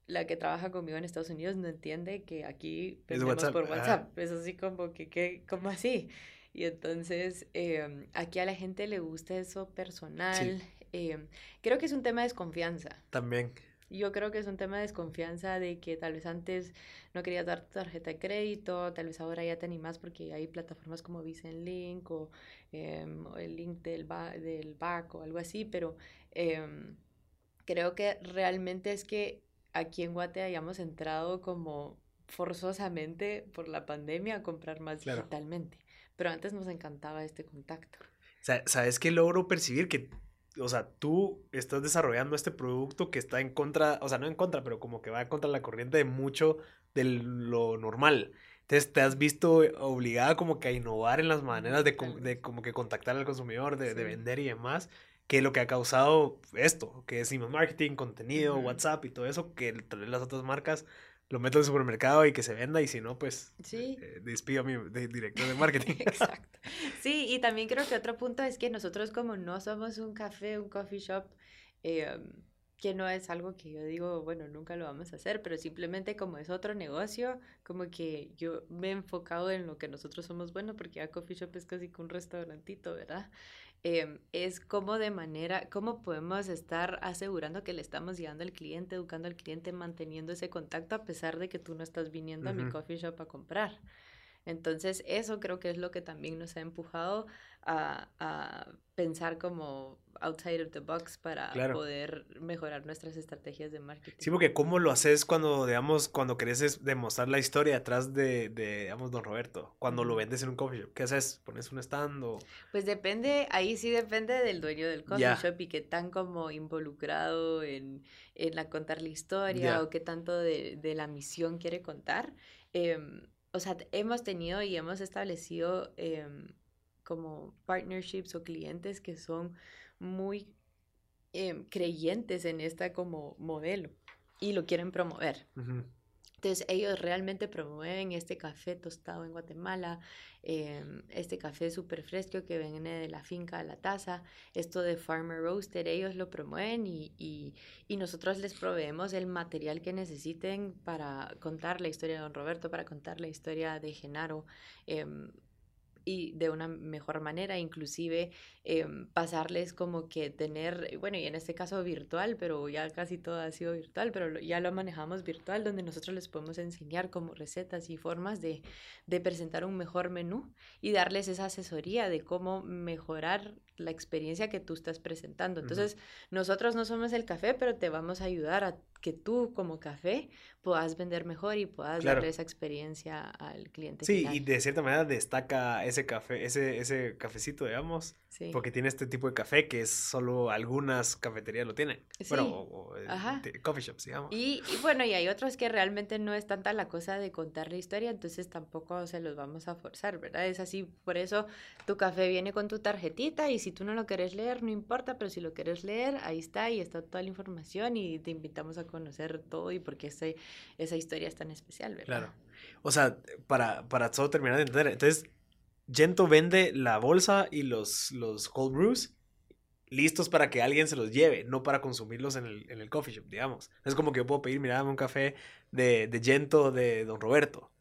la que trabaja conmigo en Estados Unidos no entiende que aquí vendemos por WhatsApp. Es así como que. ¿cómo así? Y entonces em, aquí a la gente le gusta eso personal. Em, creo que es un tema de desconfianza. También. Yo creo que es un tema de desconfianza de que tal vez antes no querías dar tu tarjeta de crédito, tal vez ahora ya te animas porque hay plataformas como Visa Link o, em, o el link del, ba del BAC o algo así, pero creo que realmente es que aquí en Guate hayamos entrado como forzosamente por la pandemia a comprar más digitalmente. Pero antes nos encantaba este contacto. ¿Sabes qué logro percibir? Que, o sea, tú estás desarrollando este producto que está en contra, o sea, no en contra, pero como que va contra la corriente de mucho de lo normal. Entonces te has visto obligada como que a innovar en las maneras de, de como que contactar al consumidor, de, de vender y demás que lo que ha causado esto, que es email marketing, contenido, WhatsApp y todo eso, que las otras marcas lo meto en el supermercado y que se venda y si no, pues sí. Eh, despido a mi director de marketing. Exacto. Sí, y también creo que otro punto es que nosotros como no somos un café, un coffee shop, eh, que no es algo que yo digo, bueno, nunca lo vamos a hacer, pero simplemente como es otro negocio, como que yo me he enfocado en lo que nosotros somos buenos, porque ya coffee shop es casi que un restaurantito, ¿verdad? Em, es cómo de manera, cómo podemos estar asegurando que le estamos llegando al cliente, educando al cliente, manteniendo ese contacto a pesar de que tú no estás viniendo a mi coffee shop a comprar. Entonces, eso creo que es lo que también nos ha empujado a, a pensar como outside of the box para poder mejorar nuestras estrategias de marketing. Sí, porque ¿cómo lo haces cuando, digamos, cuando querés demostrar la historia detrás de, de digamos, Don Roberto? Cuando lo vendes en un coffee shop, ¿qué haces? ¿Pones un stand o...? Pues depende, ahí sí depende del dueño del coffee shop y qué tan como involucrado en, en la contar la historia o qué tanto de, de, la misión quiere contar. Em, o sea, hemos tenido y hemos establecido em, como partnerships o clientes que son muy em, creyentes en esta como modelo y lo quieren promover. Entonces ellos realmente promueven este café tostado en Guatemala, em, este café súper fresco que viene de la finca a la taza, esto de Farmer Roaster, ellos lo promueven y, y, nosotros les proveemos el material que necesiten para contar la historia de Don Roberto, para contar la historia de Genaro. Em, y de una mejor manera, inclusive em, pasarles como que tener, bueno, y en este caso virtual, pero ya casi todo ha sido virtual, pero ya lo manejamos virtual, donde nosotros les podemos enseñar como recetas y formas de, de presentar un mejor menú y darles esa asesoría de cómo mejorar la experiencia que tú estás presentando. Entonces, nosotros no somos el café, pero te vamos a ayudar a que tú como café puedas vender mejor y puedas darle esa experiencia al cliente. Sí, y de cierta manera destaca ese ese café, ese, ese cafecito, digamos. Porque tiene este tipo de café que es solo algunas cafeterías lo tienen. Bueno, o, eh, coffee shops, digamos. Y, bueno, y hay otros que realmente no es tanta la cosa de contar la historia, entonces tampoco se los vamos a forzar, ¿verdad? Es así, por eso tu café viene con tu tarjetita y si tú no lo quieres leer, no importa, pero si lo quieres leer, ahí está y está toda la información y te invitamos a conocer todo y por qué ese, esa historia es tan especial, ¿verdad? Claro. O sea, para, para todo terminar de entender, entonces Gento vende la bolsa y los, los cold brews listos para que alguien se los lleve, no para consumirlos en el, en el coffee shop, digamos. Es como que yo puedo pedir, mira, dame un café de, de Gento de Don Roberto.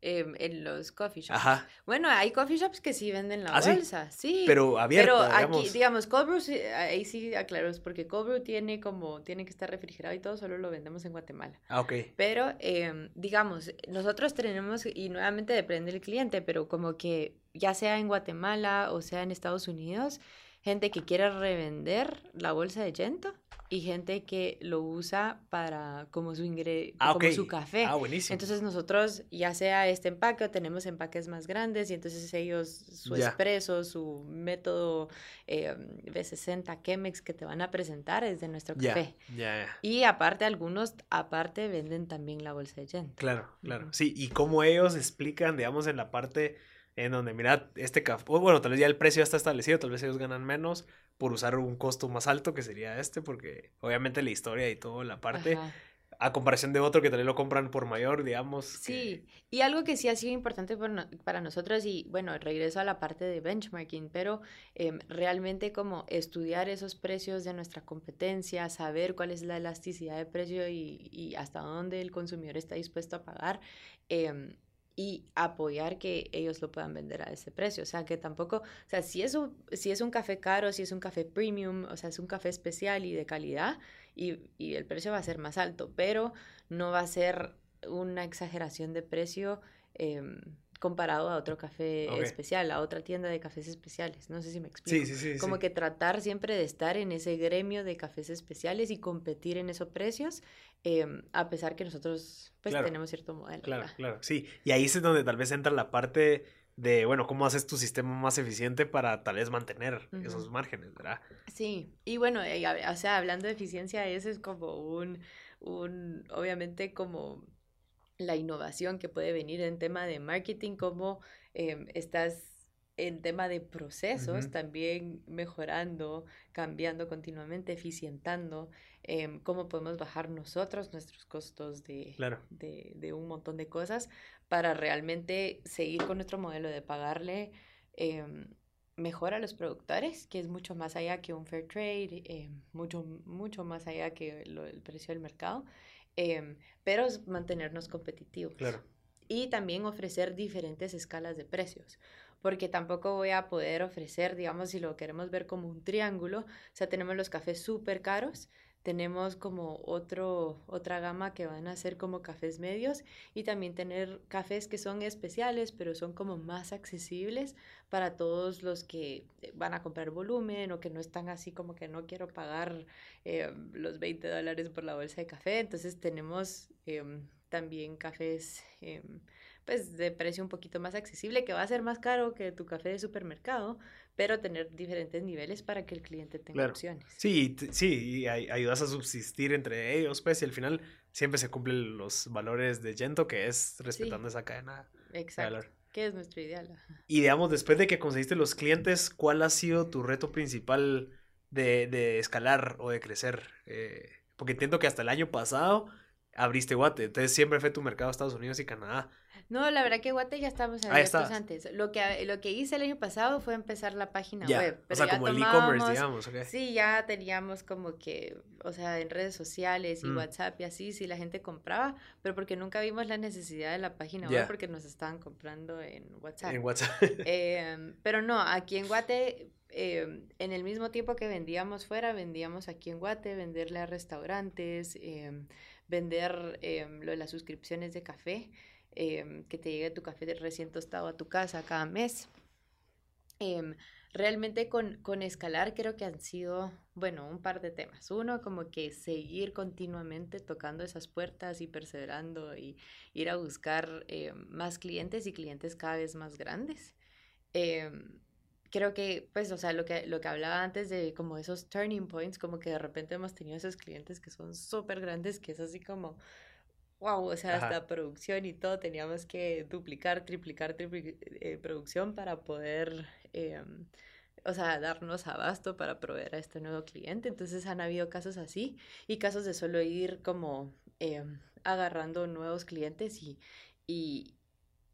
Em, en los coffee shops. Ajá. Bueno, hay coffee shops que sí venden la ¿Ah, bolsa, sí? Pero abierta, Pero aquí, digamos, cold brew, ahí sí aclaro, porque cold brew tiene como, tiene que estar refrigerado y todo, solo lo vendemos en Guatemala. Ah, ok. Pero, eh, digamos, nosotros tenemos, y nuevamente depende del cliente, pero como que ya sea en Guatemala o sea en Estados Unidos, gente que quiere revender la bolsa de Gento y gente que lo usa para como su ingre ah, como su café. Ah, buenísimo. Entonces nosotros ya sea este empaque o tenemos empaques más grandes y entonces ellos su expreso, su método eh, B60 Chemex que te van a presentar es de nuestro café. Y aparte algunos aparte venden también la bolsa de Gento. Claro, claro. Sí, y cómo ellos explican, digamos, en la parte en donde, mira, este café, bueno, tal vez ya el precio ya está establecido, tal vez ellos ganan menos por usar un costo más alto que sería este, porque obviamente la historia y toda la parte, a comparación de otro que vez lo compran por mayor, digamos. Sí, y algo que sí ha sido importante para nosotros, y bueno, regreso a la parte de benchmarking, pero em, realmente como estudiar esos precios de nuestra competencia, saber cuál es la elasticidad de precio y, y hasta dónde el consumidor está dispuesto a pagar. Eh, y apoyar que ellos lo puedan vender a ese precio. O sea, que tampoco, o sea, si es un, si es un café caro, si es un café premium, o sea, es un café especial y de calidad, y, y el precio va a ser más alto, pero no va a ser una exageración de precio. Eh, comparado a otro café especial, a otra tienda de cafés especiales. No sé si me explico. Sí, sí, sí. Como que tratar siempre de estar en ese gremio de cafés especiales y competir en esos precios, em, a pesar que nosotros pues tenemos cierto modelo. Claro, claro, sí. Y ahí es donde tal vez entra la parte de, bueno, cómo haces tu sistema más eficiente para tal vez mantener esos márgenes, ¿verdad? Sí, y bueno, o sea, hablando de eficiencia, ese es como un, un obviamente como la innovación que puede venir en tema de marketing, como em, estás en tema de procesos, también mejorando, cambiando continuamente, eficientando, em, cómo podemos bajar nosotros nuestros costos de, de, de, un montón de cosas para realmente seguir con nuestro modelo de pagarle em, mejor a los productores, que es mucho más allá que un fair trade, mucho, mucho más allá que el precio del mercado. Em, pero es mantenernos competitivos. Claro. Y también ofrecer diferentes escalas de precios, porque tampoco voy a poder ofrecer, digamos, si lo queremos ver como un triángulo, o sea, tenemos los cafés súper caros, tenemos como otro, otra gama que van a ser como cafés medios y también tener cafés que son especiales, pero son como más accesibles para todos los que eh, van a comprar volumen o que no están así como que no quiero pagar eh, los 20 dólares por la bolsa de café. Entonces tenemos em, también cafés em, pues de precio un poquito más accesible, que va a ser más caro que tu café de supermercado, pero tener diferentes niveles para que el cliente tenga opciones. Sí, sí, y ayudas a subsistir entre ellos, pues, y al final siempre se cumplen los valores de Gento, que es respetando esa cadena. Exacto. Que es nuestro ideal. Y digamos, después de que conseguiste los clientes, ¿cuál ha sido tu reto principal de, de escalar o de crecer? Eh, porque entiendo que hasta el año pasado abriste Guate, entonces siempre fue tu mercado Estados Unidos y Canadá. No, la verdad que Guate ya estamos abiertos antes. Lo que, lo que hice el año pasado fue empezar la página web. o sea, como el e-commerce, digamos. Sí, ya teníamos como que, o sea, en redes sociales y mm. WhatsApp y así, sí la gente compraba, pero porque nunca vimos la necesidad de la página web porque nos estaban comprando en WhatsApp. En WhatsApp. Em, pero no, aquí en Guate em, en el mismo tiempo que vendíamos fuera, vendíamos aquí en Guate, venderle a restaurantes, em, vender lo de las suscripciones de café. Em, que te llegue tu café recién tostado a tu casa cada mes. Em, realmente con, con, escalar creo que han sido, bueno, un par de temas. Uno, como que seguir continuamente tocando esas puertas y perseverando y ir a buscar em, más clientes y clientes cada vez más grandes. em, creo que, pues, o sea, lo que, lo que hablaba antes de como esos turning points, como que de repente hemos tenido esos clientes que son súper grandes, que es así como, wow, o sea, hasta producción y todo, teníamos que duplicar, triplicar, triplicar eh, producción para poder, em, o sea, darnos abasto para proveer a este nuevo cliente. Entonces han habido casos así y casos de solo ir como em, agarrando nuevos clientes y, y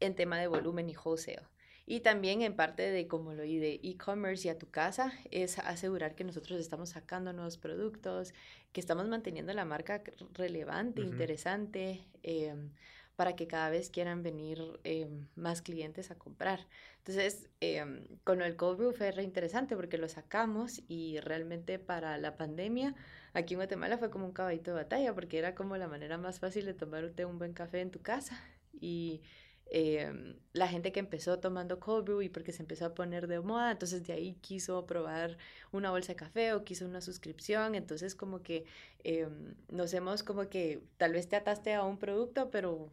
en tema de volumen y wholesale. Y también en parte de como lo de e-commerce y a tu casa, es asegurar que nosotros estamos sacando nuevos productos, que estamos manteniendo la marca relevante, interesante, em, para que cada vez quieran venir em, más clientes a comprar. Entonces, em, con el cold brew fue re interesante porque lo sacamos y realmente para la pandemia, aquí en Guatemala fue como un caballito de batalla porque era como la manera más fácil de tomarte un buen café en tu casa. Y Em, la gente que empezó tomando cold brew y porque se empezó a poner de moda, entonces de ahí quiso probar una bolsa de café o quiso una suscripción, entonces como que em, nos hemos como que tal vez te ataste a un producto, pero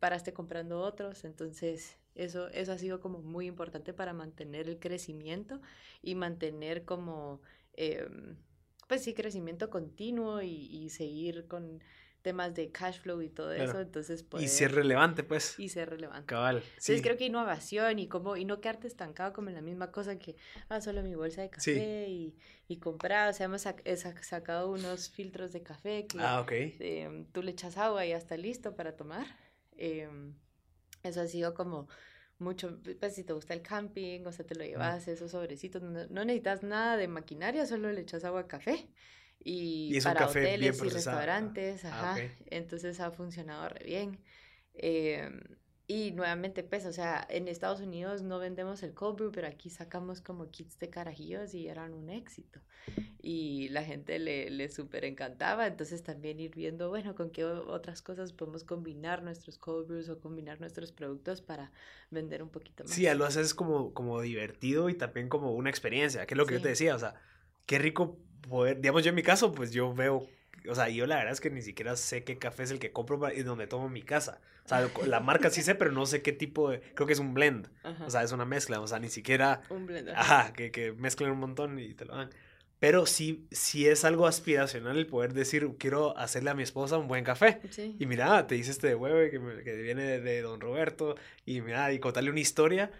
paraste comprando otros, entonces eso, eso ha sido como muy importante para mantener el crecimiento y mantener como, em, pues sí, crecimiento continuo y seguir con temas de cash flow y todo eso, entonces Y ser relevante, pues. Y ser relevante. Cabal, Entonces creo que innovación y como, y no quedarte estancado como en la misma cosa que, ah, solo mi bolsa de café y, y comprar, o sea, hemos sacado unos filtros de café que ah, em, tú le echas agua y ya está listo para tomar. Em, eso ha sido como mucho, pues si te gusta el camping, o sea, te lo llevas, esos sobrecitos, no, no necesitas nada de maquinaria, solo le echas agua a café y, para hoteles y restaurantes, ah, ajá. Entonces ha funcionado re bien. Em, y nuevamente, pues, o sea, en Estados Unidos no vendemos el cold brew, pero aquí sacamos como kits de carajillos y eran un éxito. Y la gente le, le súper encantaba. Entonces también ir viendo, bueno, con qué otras cosas podemos combinar nuestros cold brews o combinar nuestros productos para vender un poquito más. Sí, lo haces como, como divertido y también como una experiencia, que es lo que yo te decía, o sea, qué rico poder, digamos yo en mi caso, pues yo veo, o sea, yo la verdad es que ni siquiera sé qué café es el que compro y donde tomo mi casa. O sea, la marca sí sé, pero no sé qué tipo de, creo que es un blend. O sea, es una mezcla, o sea, ni siquiera... Un blend. Ajá, que, que mezclan un montón y te lo dan. Pero sí, sí es algo aspiracional el poder decir, quiero hacerle a mi esposa un buen café. Y mira, te dice este de huevo que, que viene de, de, Don Roberto. Y mira, y contarle una historia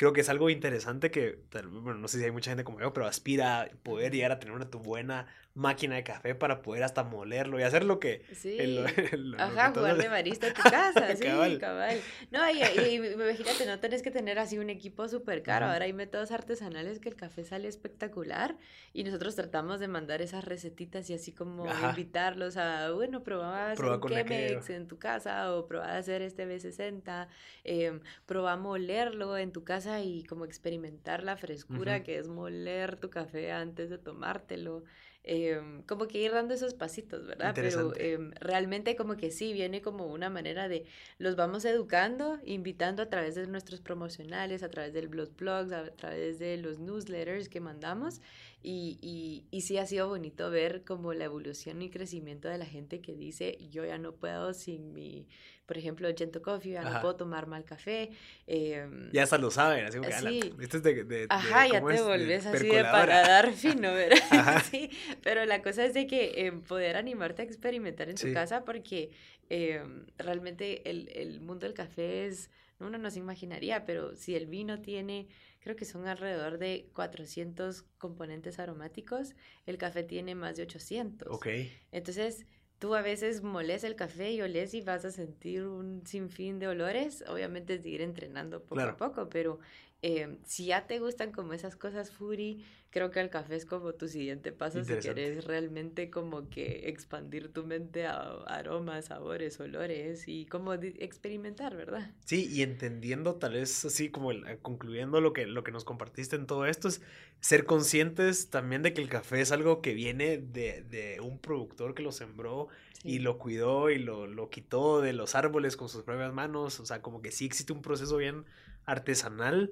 creo que es algo interesante que, bueno, no sé si hay mucha gente como yo, pero aspira a poder llegar a tener una buena máquina de café para poder hasta molerlo y hacer lo que... Sí. Ajá, jugar de barista en tu casa, sí, cabal. No, y, y, imagínate, no tenés que tener así un equipo súper caro. Ahora hay métodos artesanales que el café sale espectacular y nosotros tratamos de mandar esas recetitas y así como invitarlos a, bueno, probá hacer un Chemex en tu casa o probá hacer este B60, eh, em, probá molerlo en tu casa y como experimentar la frescura que es moler tu café antes de tomártelo. Em, como que ir dando esos pasitos, ¿verdad? Pero em, realmente como que sí, viene como una manera de, los vamos educando, invitando a través de nuestros promocionales, a través de los blogs, a través de los newsletters que mandamos. Y, y, y sí ha sido bonito ver como la evolución y crecimiento de la gente que dice, yo ya no puedo sin mi por ejemplo, Gento Coffee, ya no puedo tomar mal café. Em, ya hasta lo saben, así que sí. esto es de, de Ajá, ya te volvés así de paladar fino, ¿verdad? sí, pero la cosa es de que eh, poder animarte a experimentar en tu casa porque eh, realmente el, el mundo del café es, uno no se imaginaría, pero si el vino tiene creo que son alrededor de 400 componentes aromáticos, el café tiene más de 800. Ok. Entonces, tú a veces moles el café y oles y vas a sentir un sinfín de olores. Obviamente es de ir entrenando poco a poco, pero eh, si ya te gustan como esas cosas furi, creo que el café es como tu siguiente paso si quieres realmente como que expandir tu mente a aromas, sabores, olores y como experimentar, ¿verdad? Sí, y entendiendo tal vez así como eh, concluyendo lo que, lo que nos compartiste en todo esto es ser conscientes también de que el café es algo que viene de, de un productor que lo sembró y lo cuidó y lo, lo quitó de los árboles con sus propias manos, o sea, como que sí existe un proceso bien artesanal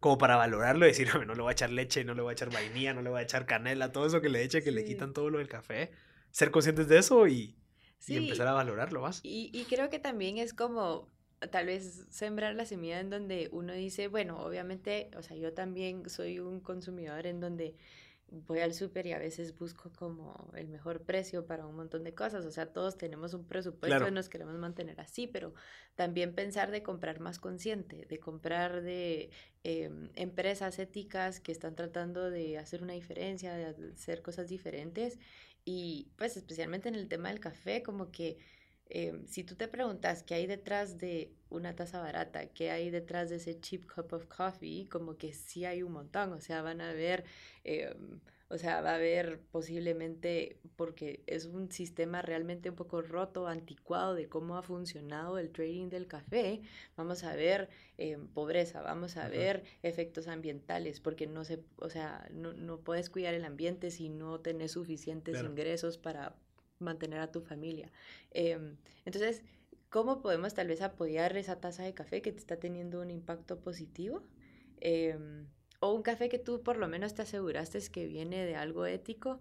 como para valorarlo y decir, no le voy a echar leche, no le voy a echar vainilla, no le voy a echar canela, todo eso que le eche, que le quitan todo lo del café. Ser conscientes de eso y, y empezar a valorarlo más. Y, y, creo que también es como tal vez sembrar la semilla en donde uno dice, bueno, obviamente, o sea, yo también soy un consumidor en donde voy al súper y a veces busco como el mejor precio para un montón de cosas. O sea, todos tenemos un presupuesto y nos queremos mantener así, pero también pensar de comprar más consciente, de comprar de em, empresas éticas que están tratando de hacer una diferencia, de hacer cosas diferentes. Y pues especialmente en el tema del café, como que Em, si tú te preguntas qué hay detrás de una taza barata, qué hay detrás de ese cheap cup of coffee, como que sí hay un montón, o sea, van a ver, em, o sea, va a haber posiblemente, porque es un sistema realmente un poco roto, anticuado de cómo ha funcionado el trading del café, vamos a ver em, pobreza, vamos a ver efectos ambientales, porque no se, o sea, no, no puedes cuidar el ambiente si no tenés suficientes ingresos para mantener a tu familia. Em, entonces, ¿cómo podemos tal vez apoyar esa taza de café que te está teniendo un impacto positivo? Em, o un café que tú por lo menos te aseguraste que viene de algo ético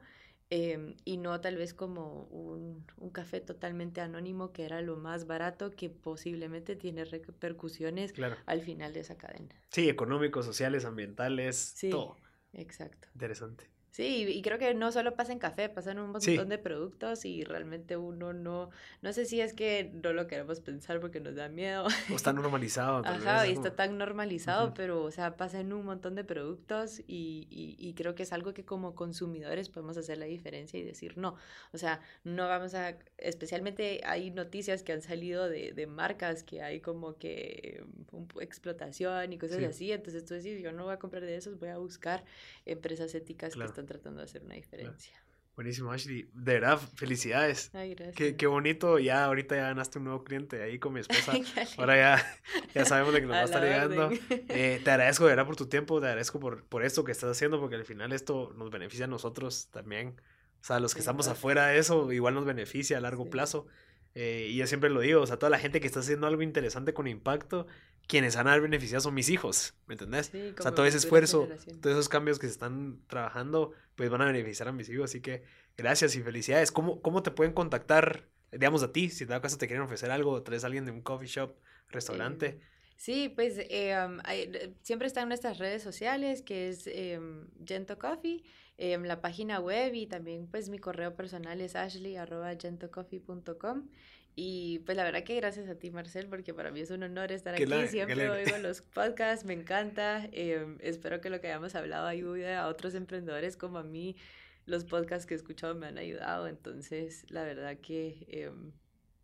em, y no tal vez como un, un, café totalmente anónimo que era lo más barato que posiblemente tiene repercusiones al final de esa cadena. Sí, económicos, sociales, ambientales, sí, todo. Exacto. Interesante. Sí, y creo que no solo pasa en café, pasa en un montón de productos y realmente uno no, no sé si es que no lo queremos pensar porque nos da miedo. O está normalizado. Ajá, y está tan normalizado, pero o sea, pasa en un montón de productos y, y, y, creo que es algo que como consumidores podemos hacer la diferencia y decir no. O sea, no vamos a, especialmente hay noticias que han salido de, de marcas que hay como que um, explotación y cosas así, entonces tú decís, yo no voy a comprar de esos, voy a buscar empresas éticas que están tratando de hacer una diferencia. Buenísimo, Ashley. De verdad, felicidades. Ay, gracias. Qué, qué, bonito. Ya ahorita ya ganaste un nuevo cliente ahí con mi esposa. Ahora ya, ya sabemos de que nos va a estar llegando. Eh, te agradezco de verdad por tu tiempo, te agradezco por, por esto que estás haciendo, porque al final esto nos beneficia a nosotros también. O sea, los que estamos afuera de eso, igual nos beneficia a largo plazo. Eh, y yo siempre lo digo, o sea, toda la gente que está haciendo algo interesante con impacto, quienes van a ver beneficiado son mis hijos, ¿me entendés? o sea, todo ese esfuerzo, todos esos cambios que se están trabajando, pues van a beneficiar a mis hijos. Así que gracias y felicidades. ¿Cómo, cómo te pueden contactar, digamos, a ti? Si en dado caso te quieren ofrecer algo, traes a alguien de un coffee shop, restaurante. Eh, sí, pues eh, siempre están nuestras redes sociales, que es eh, Gento Coffee, em, la página web y también pues mi correo personal es ashley.gentocoffee.com. Y pues la verdad que gracias a ti, Marcel, porque para mí es un honor estar aquí. Siempre oigo los podcasts, me encanta. Em, espero que lo que hayamos hablado ayude a otros emprendedores como a mí. Los podcasts que he escuchado me han ayudado. Entonces, la verdad que em,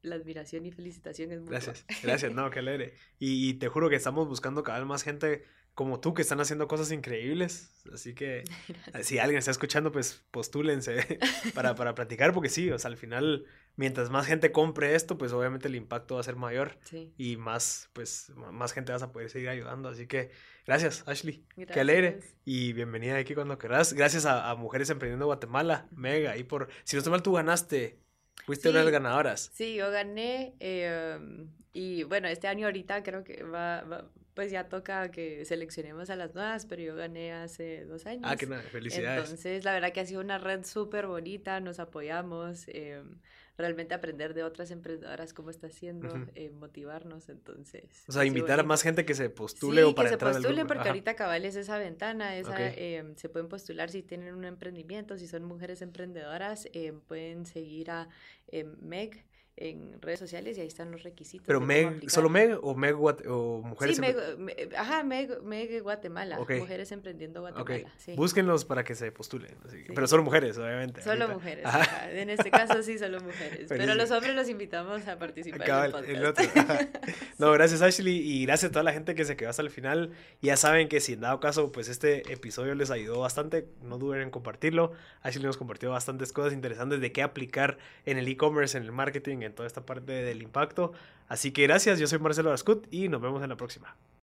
la admiración y felicitación es muy Gracias, gracias, no, qué alegre. Y, y, te juro que estamos buscando cada vez más gente como tú que están haciendo cosas increíbles. Así que si alguien está escuchando, pues postúlense para, para platicar, porque sí, o sea, al final, mientras más gente compre esto, pues obviamente el impacto va a ser mayor y más, pues, más gente vas a poder seguir ayudando. Así que gracias, Ashley. Qué alegre. Y bienvenida aquí cuando querás. Gracias a, Mujeres Emprendiendo Guatemala, Mega. Y por, si no estoy mal, tú ganaste. Fuiste una de las ganadoras. Sí, yo gané. Eh, y bueno, este año ahorita creo que va, va pues ya toca que seleccionemos a las nuevas, pero yo gané hace dos años. Ah, qué nada, felicidades. Entonces, la verdad que ha sido una red súper bonita, nos apoyamos, eh, realmente aprender de otras emprendedoras cómo está haciendo, eh, motivarnos, entonces. O sea, invitar a más gente que se postule o para que se postulen, porque ahorita cabal es esa ventana, esa, eh, se pueden postular si tienen un emprendimiento, si son mujeres emprendedoras, pueden seguir a Meg en redes sociales y ahí están los requisitos. ¿Pero Meg, solo Meg o Meg o Mujeres Sí, Meg, ajá, Meg, Meg Guatemala, Mujeres Emprendiendo Guatemala. Sí. Búsquenlos para que se postulen, pero solo mujeres, obviamente. Solo mujeres, en este caso sí, solo mujeres, pero los hombres los invitamos a participar en el podcast. no, gracias Ashley y gracias a toda la gente que se quedó hasta el final. Ya saben que si en dado caso, pues este episodio les ayudó bastante, no duden en compartirlo. Ashley nos compartió bastantes cosas interesantes de qué aplicar en el e-commerce, en el marketing, toda esta parte del impacto. Así que gracias, yo soy Marcelo Arascut y nos vemos en la próxima.